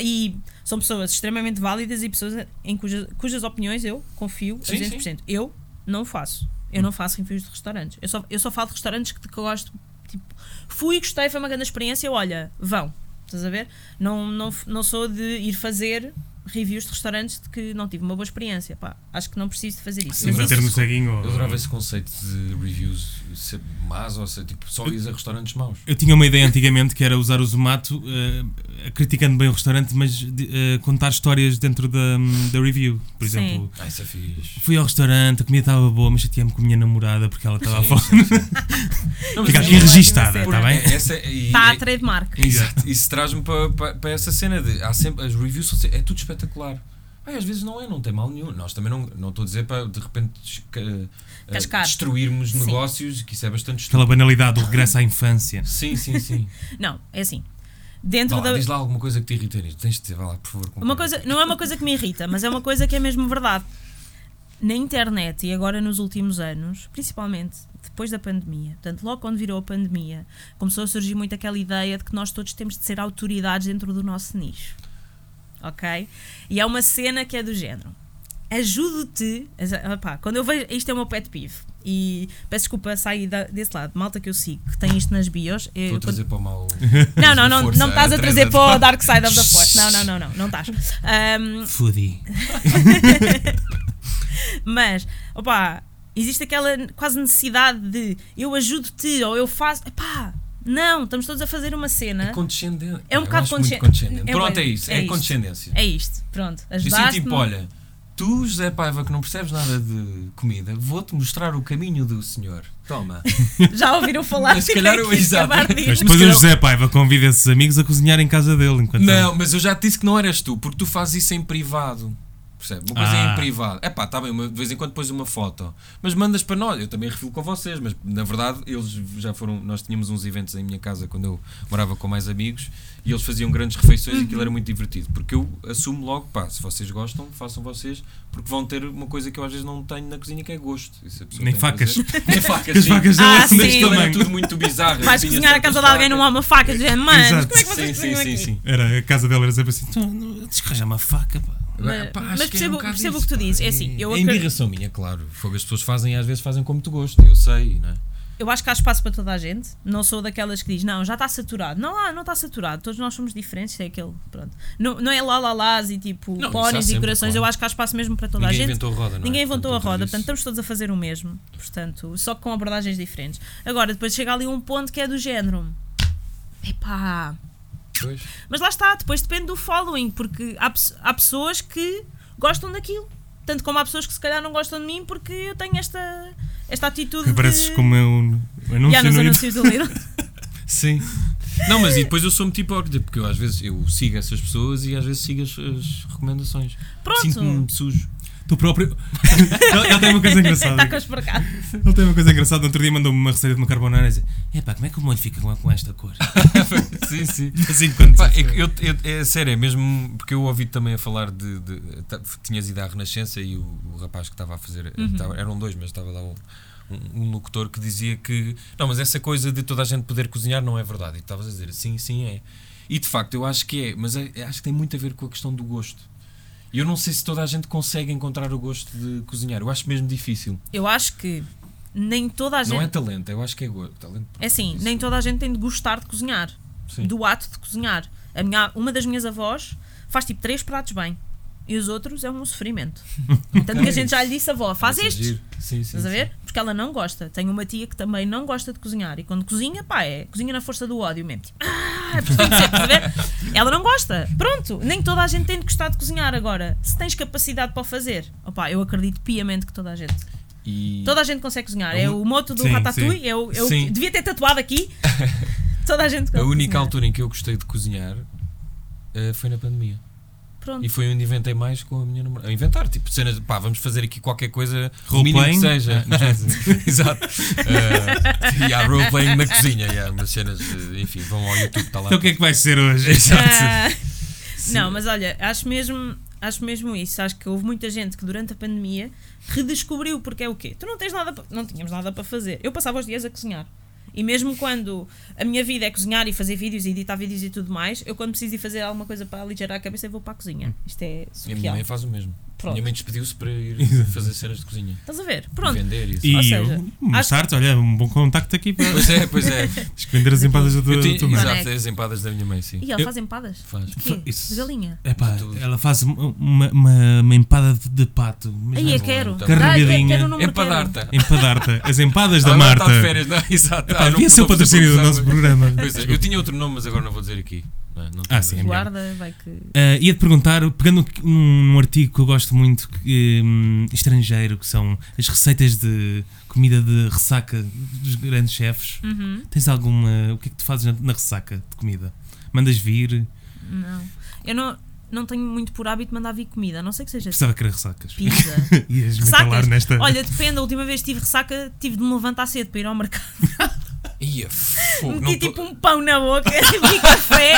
E são pessoas extremamente válidas e pessoas em cujas, cujas opiniões eu confio a Sim, 200%. Eu não faço. Eu não faço reviews de restaurantes. Eu só, eu só falo de restaurantes que, que eu gosto. Tipo, fui, gostei, foi uma grande experiência. Olha, vão. Estás a ver? Não, não, não sou de ir fazer reviews de restaurantes de que não tive uma boa experiência. Pá, acho que não preciso de fazer isso. Sim, Mas ter isso- no ceguinho. Eu adorava esse conceito de reviews ser más ou ser tipo só ir a restaurantes maus. Eu tinha uma ideia antigamente que era usar o Zomato eh, criticando bem o restaurante, mas de- eh, contar histórias dentro da, da review. Por Sim. exemplo, Ah, isso é fixe. fui ao restaurante, a comida estava boa, mas chateei-me com a minha namorada porque ela estava mas Fica aqui é- registada, está bem? Essa, é- Está a e- trademark. Exato. Isso traz-me para, para, para essa cena de há sempre, as reviews são sempre- é tudo espetacular. Ai, às vezes não é, não tem mal nenhum. Nós também não, não estou a dizer para de repente eh, Cascar. destruirmos Sim. negócios, que isso é bastante Aquela estúpido. banalidade do regresso à infância. Sim, sim, sim. Não, é assim. Dentro lá, da. diz lá alguma coisa que te irrita nisto. Tens de dizer, vá lá, por favor. Uma coisa, não é uma coisa que me irrita, mas é uma coisa que é mesmo verdade. na internet e agora nos últimos anos, principalmente depois da pandemia, portanto, logo quando virou a pandemia, começou a surgir muito aquela ideia de que nós todos temos de ser autoridades dentro do nosso nicho. Ok? E é uma cena que é do género. Ajudo-te. opá, Quando eu vejo. Isto é o meu pet peeve. E peço desculpa da- desse lado. Malta que eu sigo, que tem isto nas bios. Estou a trazer para o mau. não, não, não, não me estás a trazer para o Dark Side of the Force. Não, não, não, não, não estás. Ahm, Foodie. mas, opá, existe aquela quase necessidade de eu ajudo-te ou eu faço. Epá, não, estamos todos a fazer uma cena. É condescendente. É um bocado acho muito condescen- condescendente. é Pronto, é isso. é É, isto. condescendência. É isto, pronto. E assim, Ajudaste-me. tipo, olha, tu, José Paiva, que não percebes nada de comida, vou-te mostrar o caminho do senhor. Toma. Já ouviram falar Mas se calhar eu- aqui exato. Mas depois o José Paiva convida esses amigos a cozinhar em casa dele. Enquanto Não, mas eu já te disse que não eras tu, porque tu fazes isso em privado. Percebe? Uma coisa é Ah. em privado. É pá, tá bem, uma- de vez em quando pões uma foto, mas mandas para nós. Eu também refilo com vocês, mas na verdade eles já foram. Nós tínhamos uns eventos em minha casa quando eu morava com mais amigos e eles faziam grandes refeições e aquilo era muito divertido. Porque eu assumo logo, pá, se vocês gostam, façam vocês, porque vão ter uma coisa que eu às vezes não tenho na cozinha que é gosto. Nem facas. Nem facas. As sim. facas Ah, dele sim. Aquilo era tamanho. tudo muito bizarro. Vais cozinhar a casa de alguém, não há uma faca. Dizendo, Mas, Exato. como é que vocês Sim, sim, sim, sim. Era, a casa dela era sempre assim: "Tu, não, descarreja uma faca, pá. Mas- Pá, acho mas que é percebo- um percebo o que tu dizes. É assim, eu é acredito- embirração minha, claro. Fogo, as pessoas fazem às vezes fazem como tu gostas, eu sei, não é? Eu acho que há espaço para toda a gente. Não sou daquelas que diz, não, já está saturado. Não, ah, não está saturado. Todos nós somos diferentes. É aquele. Pronto. Não, não é lá lá lás e tipo Não, pónis e corações. claro. Eu acho que há espaço mesmo para toda Ninguém a gente. inventou a roda, não é? Ninguém inventou a Portanto, roda, isso- portanto estamos todos a fazer o mesmo. Portanto, só que com abordagens diferentes. Agora, depois chega ali um ponto que é do género. Epá. Pois. Mas lá está, depois depende do following, porque há, há pessoas que gostam daquilo. Tanto como há pessoas que se calhar não gostam de mim porque eu tenho esta, esta atitude Que pareces de... como eu anúncio Já nos no anúncios do Lidl. Sim. Não, mas e depois eu sou muito hipócrita, porque eu às vezes eu sigo essas pessoas e às vezes sigo as, as recomendações. Pronto. Sinto-me sujo. Tu próprio. ele, ele tem uma coisa engraçada. Está com os cá. Ele tem uma coisa engraçada. No outro dia mandou-me uma receita de uma carbonara e disse: Epá, como é que o molho fica com, com esta cor? sim, sim. Assim quando. Pá, é, que eu, eu- é sério, é mesmo porque eu ouvi também a falar de. de- tinhas ido à Renascença e o, o rapaz que estava a fazer. estava- eram dois, mas estava lá um, um, um locutor que dizia que. Não, mas essa coisa de toda a gente poder cozinhar não é verdade. E tu estavas a dizer sim, sim é. E de facto eu acho que é, mas é- acho que tem muito a ver com a questão do gosto. E eu não sei se toda a gente consegue encontrar o gosto de cozinhar. Eu acho mesmo difícil. Eu acho que nem toda a gente. Não é talento, eu acho que é gosto. Talento, É assim, nem toda a gente tem de gostar de cozinhar. Sim. Do ato de cozinhar. A minha, uma das minhas avós faz tipo três pratos bem. E os outros é um sofrimento. Tanto que a gente já lhe disse, avó, faz é estes. Sim, sim, Estás a sim. ver? Porque ela não gosta. Tenho uma tia que também não gosta de cozinhar. E quando cozinha, pá, é cozinha na força do ódio mesmo. Tipo, ah, é porque tem que ser, estás a ver? Ela não gosta. Pronto. Nem toda a gente tem de gostar de cozinhar agora. Se tens capacidade para o fazer, opá, eu acredito piamente que toda a gente. E... Toda a gente consegue cozinhar. É A un- o moto do Sim, Ratatouille. sim. Eu, eu Sim. devia ter tatuado aqui. toda a gente A consegue única cozinhar. altura em que eu gostei de cozinhar eh, foi na pandemia. Pronto. E foi onde inventei mais com a minha namorada. A Inventar, tipo, cenas, pá, vamos fazer aqui qualquer coisa, o mínimo que seja. Exato. Uh, yeah, roleplaying na cozinha, yeah, umas cenas, eh, enfim, vão ao YouTube, está lá. Então o que é que vai ser hoje? Exato. Ah, não, mas olha, acho mesmo, acho mesmo isso. Acho que houve muita gente que durante a pandemia redescobriu porque é o quê? Tu não tens nada, pa- não tínhamos nada para fazer. Eu passava os dias a cozinhar. E mesmo quando a minha vida é cozinhar e fazer vídeos e editar vídeos e tudo mais, eu quando preciso de fazer alguma coisa para aligerar a cabeça, eu vou para a cozinha. Isto é E a minha surreal. mãe faz o mesmo. Pronto. Minha mãe despediu-se para ir fazer cenas de cozinha. Estás a ver? E Pronto. Vender e isso. E Ou seja, mais acho- tarde, olha, um bom contacto aqui para Pois é, pois é. Tens que vender as empadas da tua, Eu da tinha, tua mãe. exato, as empadas da minha mãe, sim. E ela Eu- faz empadas? Faz. De quê? Isso. De galinha? Epá, Tudo. ela faz uma, uma, uma- empada de, de pato. Aí é quero. então. Ai, Carregadinha. quero quero. Empadar-te. Empadar-te. As empadas da Ela Marta. está de férias, não, exato. Epá, Ah, não devia ser o vou fazer patrocínio do nosso programa. Pois é, eu tinha outro nome, mas agora não vou dizer aqui. Não, Ah, sim, é. Guarda, vai que. Ah, Ia-te perguntar, pegando num, num artigo que eu gosto muito, que, hum, estrangeiro, que são as receitas de comida de ressaca dos grandes chefes. Uhum. Tens alguma. O que é que tu fazes na, na ressaca de comida? Mandas vir? Não. Eu não, não tenho muito por hábito de mandar vir comida, a não sei que seja Precisava querer ressacas. pizza. Ias Ressacas? nesta. Olha, depende, a última vez que tive ressaca, tive de me levantar cedo para ir ao mercado. Ia, fogo, Meti não tipo tô- um pão na boca, bebi café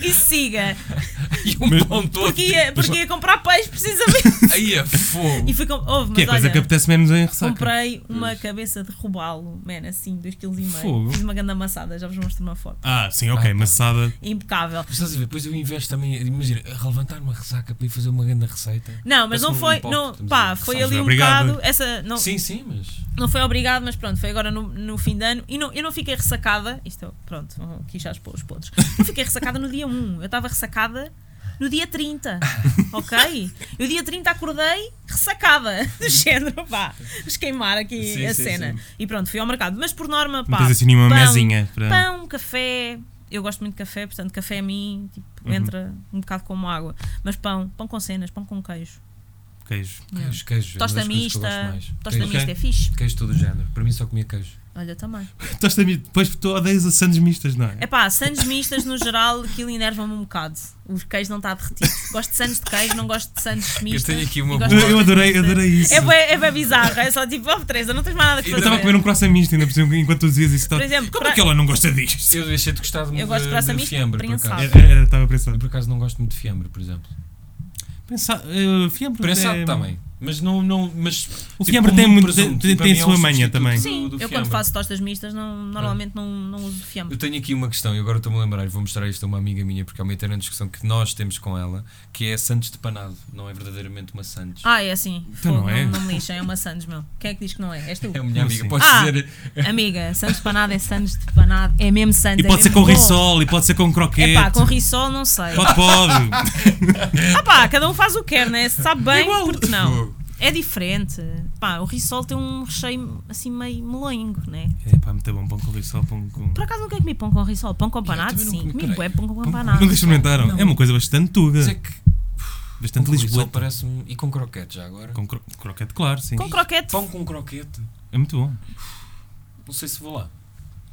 e siga. E um pão todo. Porque ia, porque ia comprar peixe precisamente. Aí é fogo. E fui com. Ouve, Que é mas coisa olha, que apetece menos em ressaca. comprei uma cabeça de robalo, man, assim, 2,5 kg. Fogo. Fiz uma grande amassada, já vos mostro uma foto. Ah, sim, ok, Ah, tá. maçada. Impecável. Mas estás a ver, depois eu investo também, imagina, levantar uma ressaca para ir fazer uma grande receita. Não, mas não um foi. Não, estamos pá, foi ali um obrigado. bocado. Essa, não, Sim, sim, mas. não foi obrigado, mas pronto, foi agora no, no fim de ano. E não, eu não fiquei ressacada. Isto, pronto, aqui já expôs os podres. Não fiquei ressacada no dia 1. Eu estava ressacada no dia 30. Ok? Eu dia 30 acordei ressacada. Do género, pá. Vamos queimar aqui Sim, a sim, cena. sim. E pronto, fui ao mercado. Mas por norma, Não pá. tens assim nenhuma pão, mesinha para. Pão, café. Eu gosto muito de café, portanto, café a mim tipo, Uhum. entra um bocado como água. Mas pão, pão com cenas, pão com queijo. Queijo. Queijo, queijo. é Tosta mista. Tosta mista é fixe. queijo todo o género. Para mim só comia queijo. Olha, também. Tosta mi- Depois tu odeias as sandes mistas, não é? É pá, sandes mistas no geral, aquilo enerva-me um bocado. O queijo não está derretido. Gosto de sandes de queijo, não gosto de sandes mistas. tenho aqui uma gosto Eu, eu adorei, adorei isso. É bem, é bem bizarro, é só tipo, oh Teresa, não tens mais nada que Eu Eu fazer. estava a comer um croissant misto ainda por cima, enquanto tu dizias isso. Por exemplo, Como pra- é que ela não gosta disto? Eu deixei de gostar de, Eu gosto de croissant de misto, fiambre, por prensado. acaso. Estava a pensar. Eu por acaso não gosto muito de fiambre, por exemplo. Pensar, uh, fiambre Prensado é- também. Mas não. não mas, O tipo, fiambre com tem muito presunto. tem- Para tem é sua um manha também. do- Sim, do eu quando faço tostas mistas, não, normalmente não, não uso fiambre. Eu tenho aqui uma questão e agora estou-me a lembrar e vou mostrar isto a uma amiga minha porque é uma eterna discussão que nós temos com ela que é Santos de panado, não é verdadeiramente uma Santos. Ah, é assim. Então Fogo, não é? não, não me lixem, é uma Sandes, meu. Quem é que diz que não é? És tu. É a minha amiga, podes Ah! dizer. Amiga, Sandes de panado é Sandes de panado. É mesmo Sandes. E é pode ser mesmo com bom. risol, e pode ser com croquete. É pá, com risol não sei. Pode, pode. Ah pá, cada um faz o que quer, né? Se sabe bem, Igual. porque não? É diferente. Pá, o risol tem um recheio assim meio melengo, né? É pá, muito bom, pão com risol, pão com... Por acaso nunca comi pão com risol. Pão com panado, sim. comi, bué pão com panado. Nunca experimentaram? Não. É uma coisa bastante tuga. Mas é que Bastante com lisboa. parece-me. E com croquete já agora? Com cro- croquete, claro, sim. Com croquete. Pão com croquete. É muito bom. Não sei se vou lá.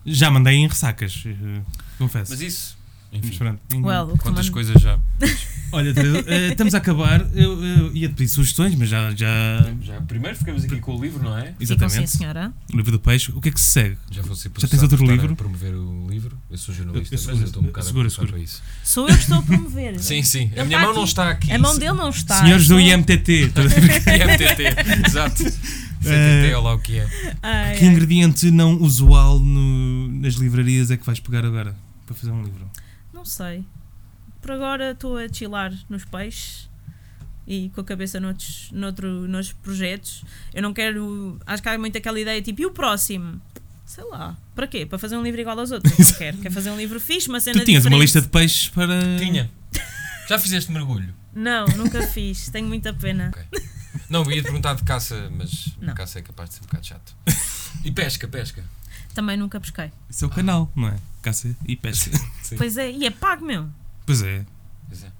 Já mandei em ressacas, eh, confesso. Mas isso. Enfim. Well, quantas coisas já. Olha, Teresa, eh, estamos a acabar. Eu, eu ia te pedir sugestões, mas já. já... já primeiro ficamos aqui com o livro, não é? Ficam sim, Exatamente. senhora. O livro do peixe. O que é que se segue? Já vou ser Já tens outro livro? A promover o livro. Eu sou jornalista, Eu- eu mas eu estou um bocado seguro, a seguro. para isso. Sou eu que estou a promover. Sim, sim. A minha mão não está aqui. A mão dele não está. Senhores do IMTT. IMTT, exato. CTT, olha lá o que é. Ai, que ai. ingrediente não usual no- nas livrarias é que vais pegar agora para fazer um livro? Não sei. Por agora estou a chilar nos peixes e com a cabeça noutros, noutro, noutros projetos. Eu não quero. Acho que há muito aquela ideia tipo, e o próximo? Sei lá. Para quê? Para fazer um livro igual aos outros? Não quero. Quer fazer um livro fixe, uma cena Tu tinhas uma diferente. lista de peixes para. Tinha. Já fizeste mergulho? Não, nunca fiz. Tenho muita pena. Ok. Não, eu ia te perguntar de caça, mas Não. caça é capaz de ser um bocado chato. E pesca, pesca. Também nunca pesquei. Isso é o canal, não é? Caça e pesca. Sim. Pois é, e é pago, meu. Pois é. Pois é.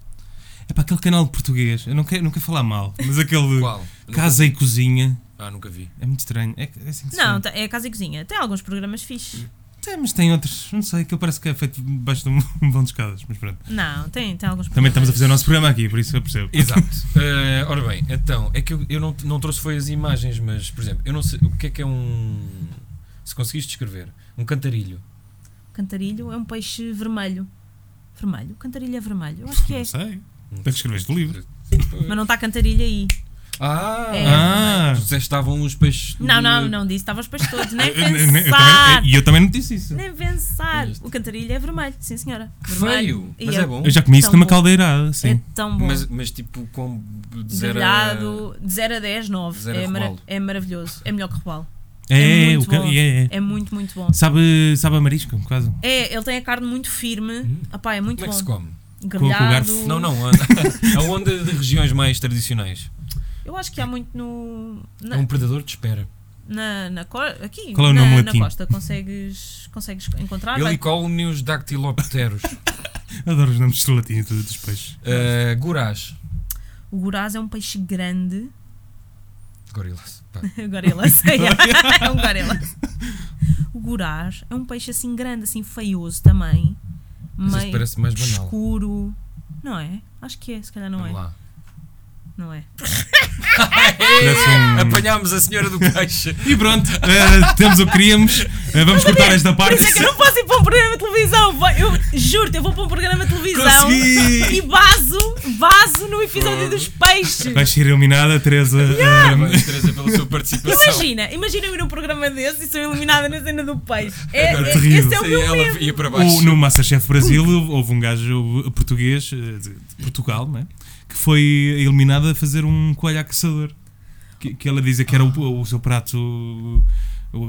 É para aquele canal português. Eu não quero, não quero falar mal, mas aquele Qual? Nunca- Casa e Cozinha Ah, nunca vi. é muito estranho. É, é assim Não, tá- é casa e cozinha. Tem alguns programas fixes. Tem, mas tem outros. Não sei, que parece que é feito debaixo de um, vão de escadas. Mas pronto. Não, tem, tem alguns Também estamos a fazer o nosso programa aqui, por isso eu percebo. Exato. Eh, ora bem, então, é que eu, eu não, não trouxe foi as imagens, mas, por exemplo, eu não sei o que é que é um. Se conseguiste descrever, um cantarilho. Cantarilho é um peixe vermelho. Vermelho? Cantarilho é vermelho? Eu acho que é. Não sei. Para que escreveste o livro. Mas não está cantarilho aí. Ah! É. Ah! Tu disseste que estavam os peixes. Não, não, não disse. Estava os peixes todos. Nem eu- eu pensar. também- E eu também não disse isso. Nem pensar. O cantarilho é vermelho. Sim, senhora. Que Vermelho. feio! Mas E é bom. Eu já comi isso numa caldeirada, sim. É tão bom. Mas, mas tipo, com. De zero a- Grelhado, de 0 a 10, 9. Zero a É, robalo. é maravilhoso. É melhor que robalo. É, É o muito bom. é, é. É muito, muito bom. Sabe, sabe a marisco, quase. É, ele tem a carne muito firme. Apá, é muito Como é que se bom. come? Grelhado. garfo. Não, não. a- Aonde de regiões mais tradicionais? Eu acho que há muito no. Na, É um predador de espera. na, na co- aqui, Qual é o na, nome na latim? costa, consegues, consegues encontrar. vai- Helicónios dactilopteros. Adoro os nomes de latinos dos dos peixes. uh, Gurás. O gurás é um peixe grande. Gorilas. Pá. gorila, sei. é um gorila. O gurás é um peixe assim grande, assim feioso também. Mas isso meio parece mais banal. escuro. Não é? Acho que é, se calhar não Vamos é. lá. Não é. um... Apanhámos a senhora do peixe. E pronto, eh, temos o que queríamos. Eh, vamos cortar esta Por parte. isso é que eu não posso ir para um programa de televisão. Vai- Eu juro-te, eu vou para um programa de televisão Consegui! e vaso, vaso no episódio dos peixes. Vais ser eliminada, Teresa. Eh, Parabéns, Teresa, pela sua participação. Imagina, imagina eu ir num programa desse e sou eliminada na cena do peixe. É, Agora, é- terrível. esse é o meu ela medo. ia para baixo. O- no Masterchef Brasil houve um gajo português, de, de Portugal, não é? Que foi eliminado a fazer um coelho a caçador. Que, que ela dizia que era o, o seu prato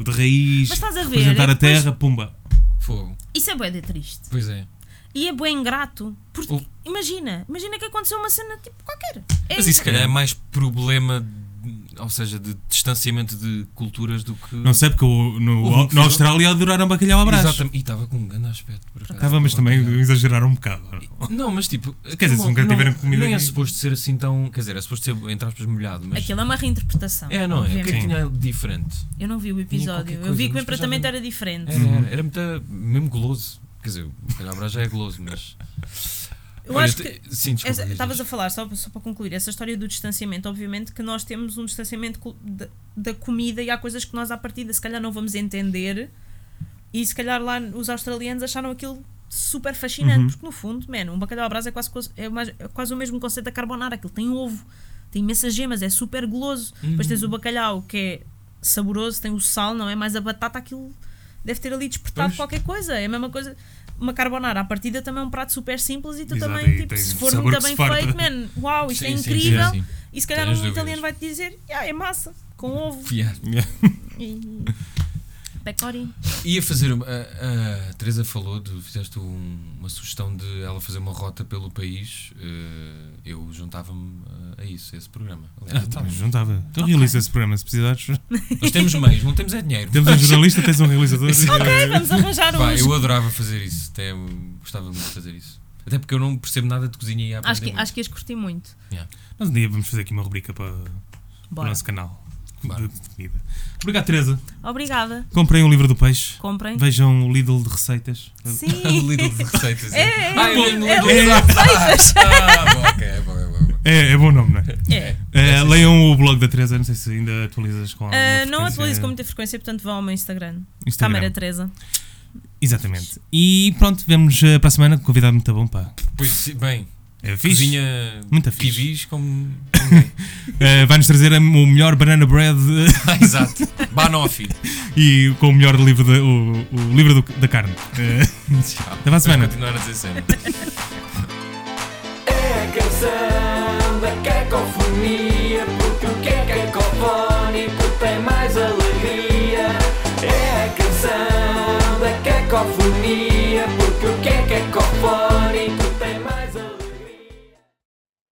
de raiz, Mas estás a ver, representar é a depois- terra, pumba. Fogo. Isso é bué de triste. Pois é. E é bem ingrato. Porque, O- imagina, imagina que aconteceu uma cena tipo qualquer. É Mas isso, se calhar, é mais problema, ou seja, de distanciamento de culturas do que. Não sei, porque o- no, na Austrália adoraram bacalhau à brás. Exatamente. E estava com um grande aspecto. por acaso. Estava, mas também exageraram um bocado. Não, mas tipo. Quer dizer, se nunca tiveram comida Nem é suposto ser assim tão. Quer dizer, é suposto ser, entre aspas, molhado. Mas. Aquilo é uma reinterpretação. É, não é? O que é que tinha diferente? Eu não vi o episódio. Eu coisa, vi que o empratamento era diferente. Era, era, era muito. mesmo goloso. Quer dizer, o calhar já é goloso, mas. Eu Olha, acho que. Sim, desculpa. Estavas a falar, só, só para concluir, essa história do distanciamento, obviamente que nós temos um distanciamento da, da comida e há coisas que nós à partida se calhar não vamos entender e se calhar lá os australianos acharam aquilo super fascinante, Uhum. porque no fundo, man, um bacalhau à brasa é quase, é, mais- é quase o mesmo conceito da carbonara, aquilo tem ovo, tem imensas gemas, é super goloso. Depois tens o Uhum. bacalhau que é saboroso, tem o sal, não é? Mais a batata, aquilo deve ter ali despertado Pois. qualquer coisa, é a mesma coisa. Uma carbonara, à partida também é um prato super simples e tu Exato, também, e tipo, se for muito bem feito, man, uau, isto é Sim, sim, incrível. sim, sim. E se calhar Tenho as um italiano vai te dizer, "Yeah, é massa, com ovo Yeah. e pecorino. Ia fazer uma. A, a Teresa falou, de, fizeste um- uma sugestão de ela fazer uma rota pelo país. eh, eu juntava-me eh, a isso, a esse programa. Aliás, Ah, tá, então, estava. Então Ok. realiza esse programa se precisares. nós temos meios, não temos é dinheiro. Temos um jornalista, tens um realizador. Ok, vamos arranjar Pá, uns. eu adorava fazer isso, até gostava muito de fazer isso. Até porque eu não percebo nada de cozinha e Acho que, muito. acho que ias curtir muito. Nós um dia vamos fazer aqui uma rubrica para, para o nosso canal Bora. de, comida. Obrigado, Teresa. Obrigada. Comprem o livro do peixe. Comprem. Vejam o Lidl de receitas. O Sim. Lidl de receitas. É, é, Ah, é é, mesmo é Lidl. Lidl de receitas. Ah, bom, ok, é bom, é bom, é bom. É, é bom nome, não é? É. Eh, leiam o blog da Teresa, não sei se ainda atualizas com alguma Ah, não frequência. atualizo com muita frequência, portanto vão ao meu Instagram. Instagram. Câmara Teresa. Exatamente. E pronto, vemos eh, para a semana com convidado muito bom, pá. Pois, bem, É fixe. cozinha Muito fixe. kiwis como ninguém. Eh, Vai-nos trazer o melhor banana bread Ah, Exato. Banoffee. e com o melhor livro, da, o, o livro do- da carne. Eh, Tchau. Até para a semana. Vou continuar a dizer sempre. É a canção da cacofonia, porque o que é cacofónico tem mais alegria. É a canção da cacofonia.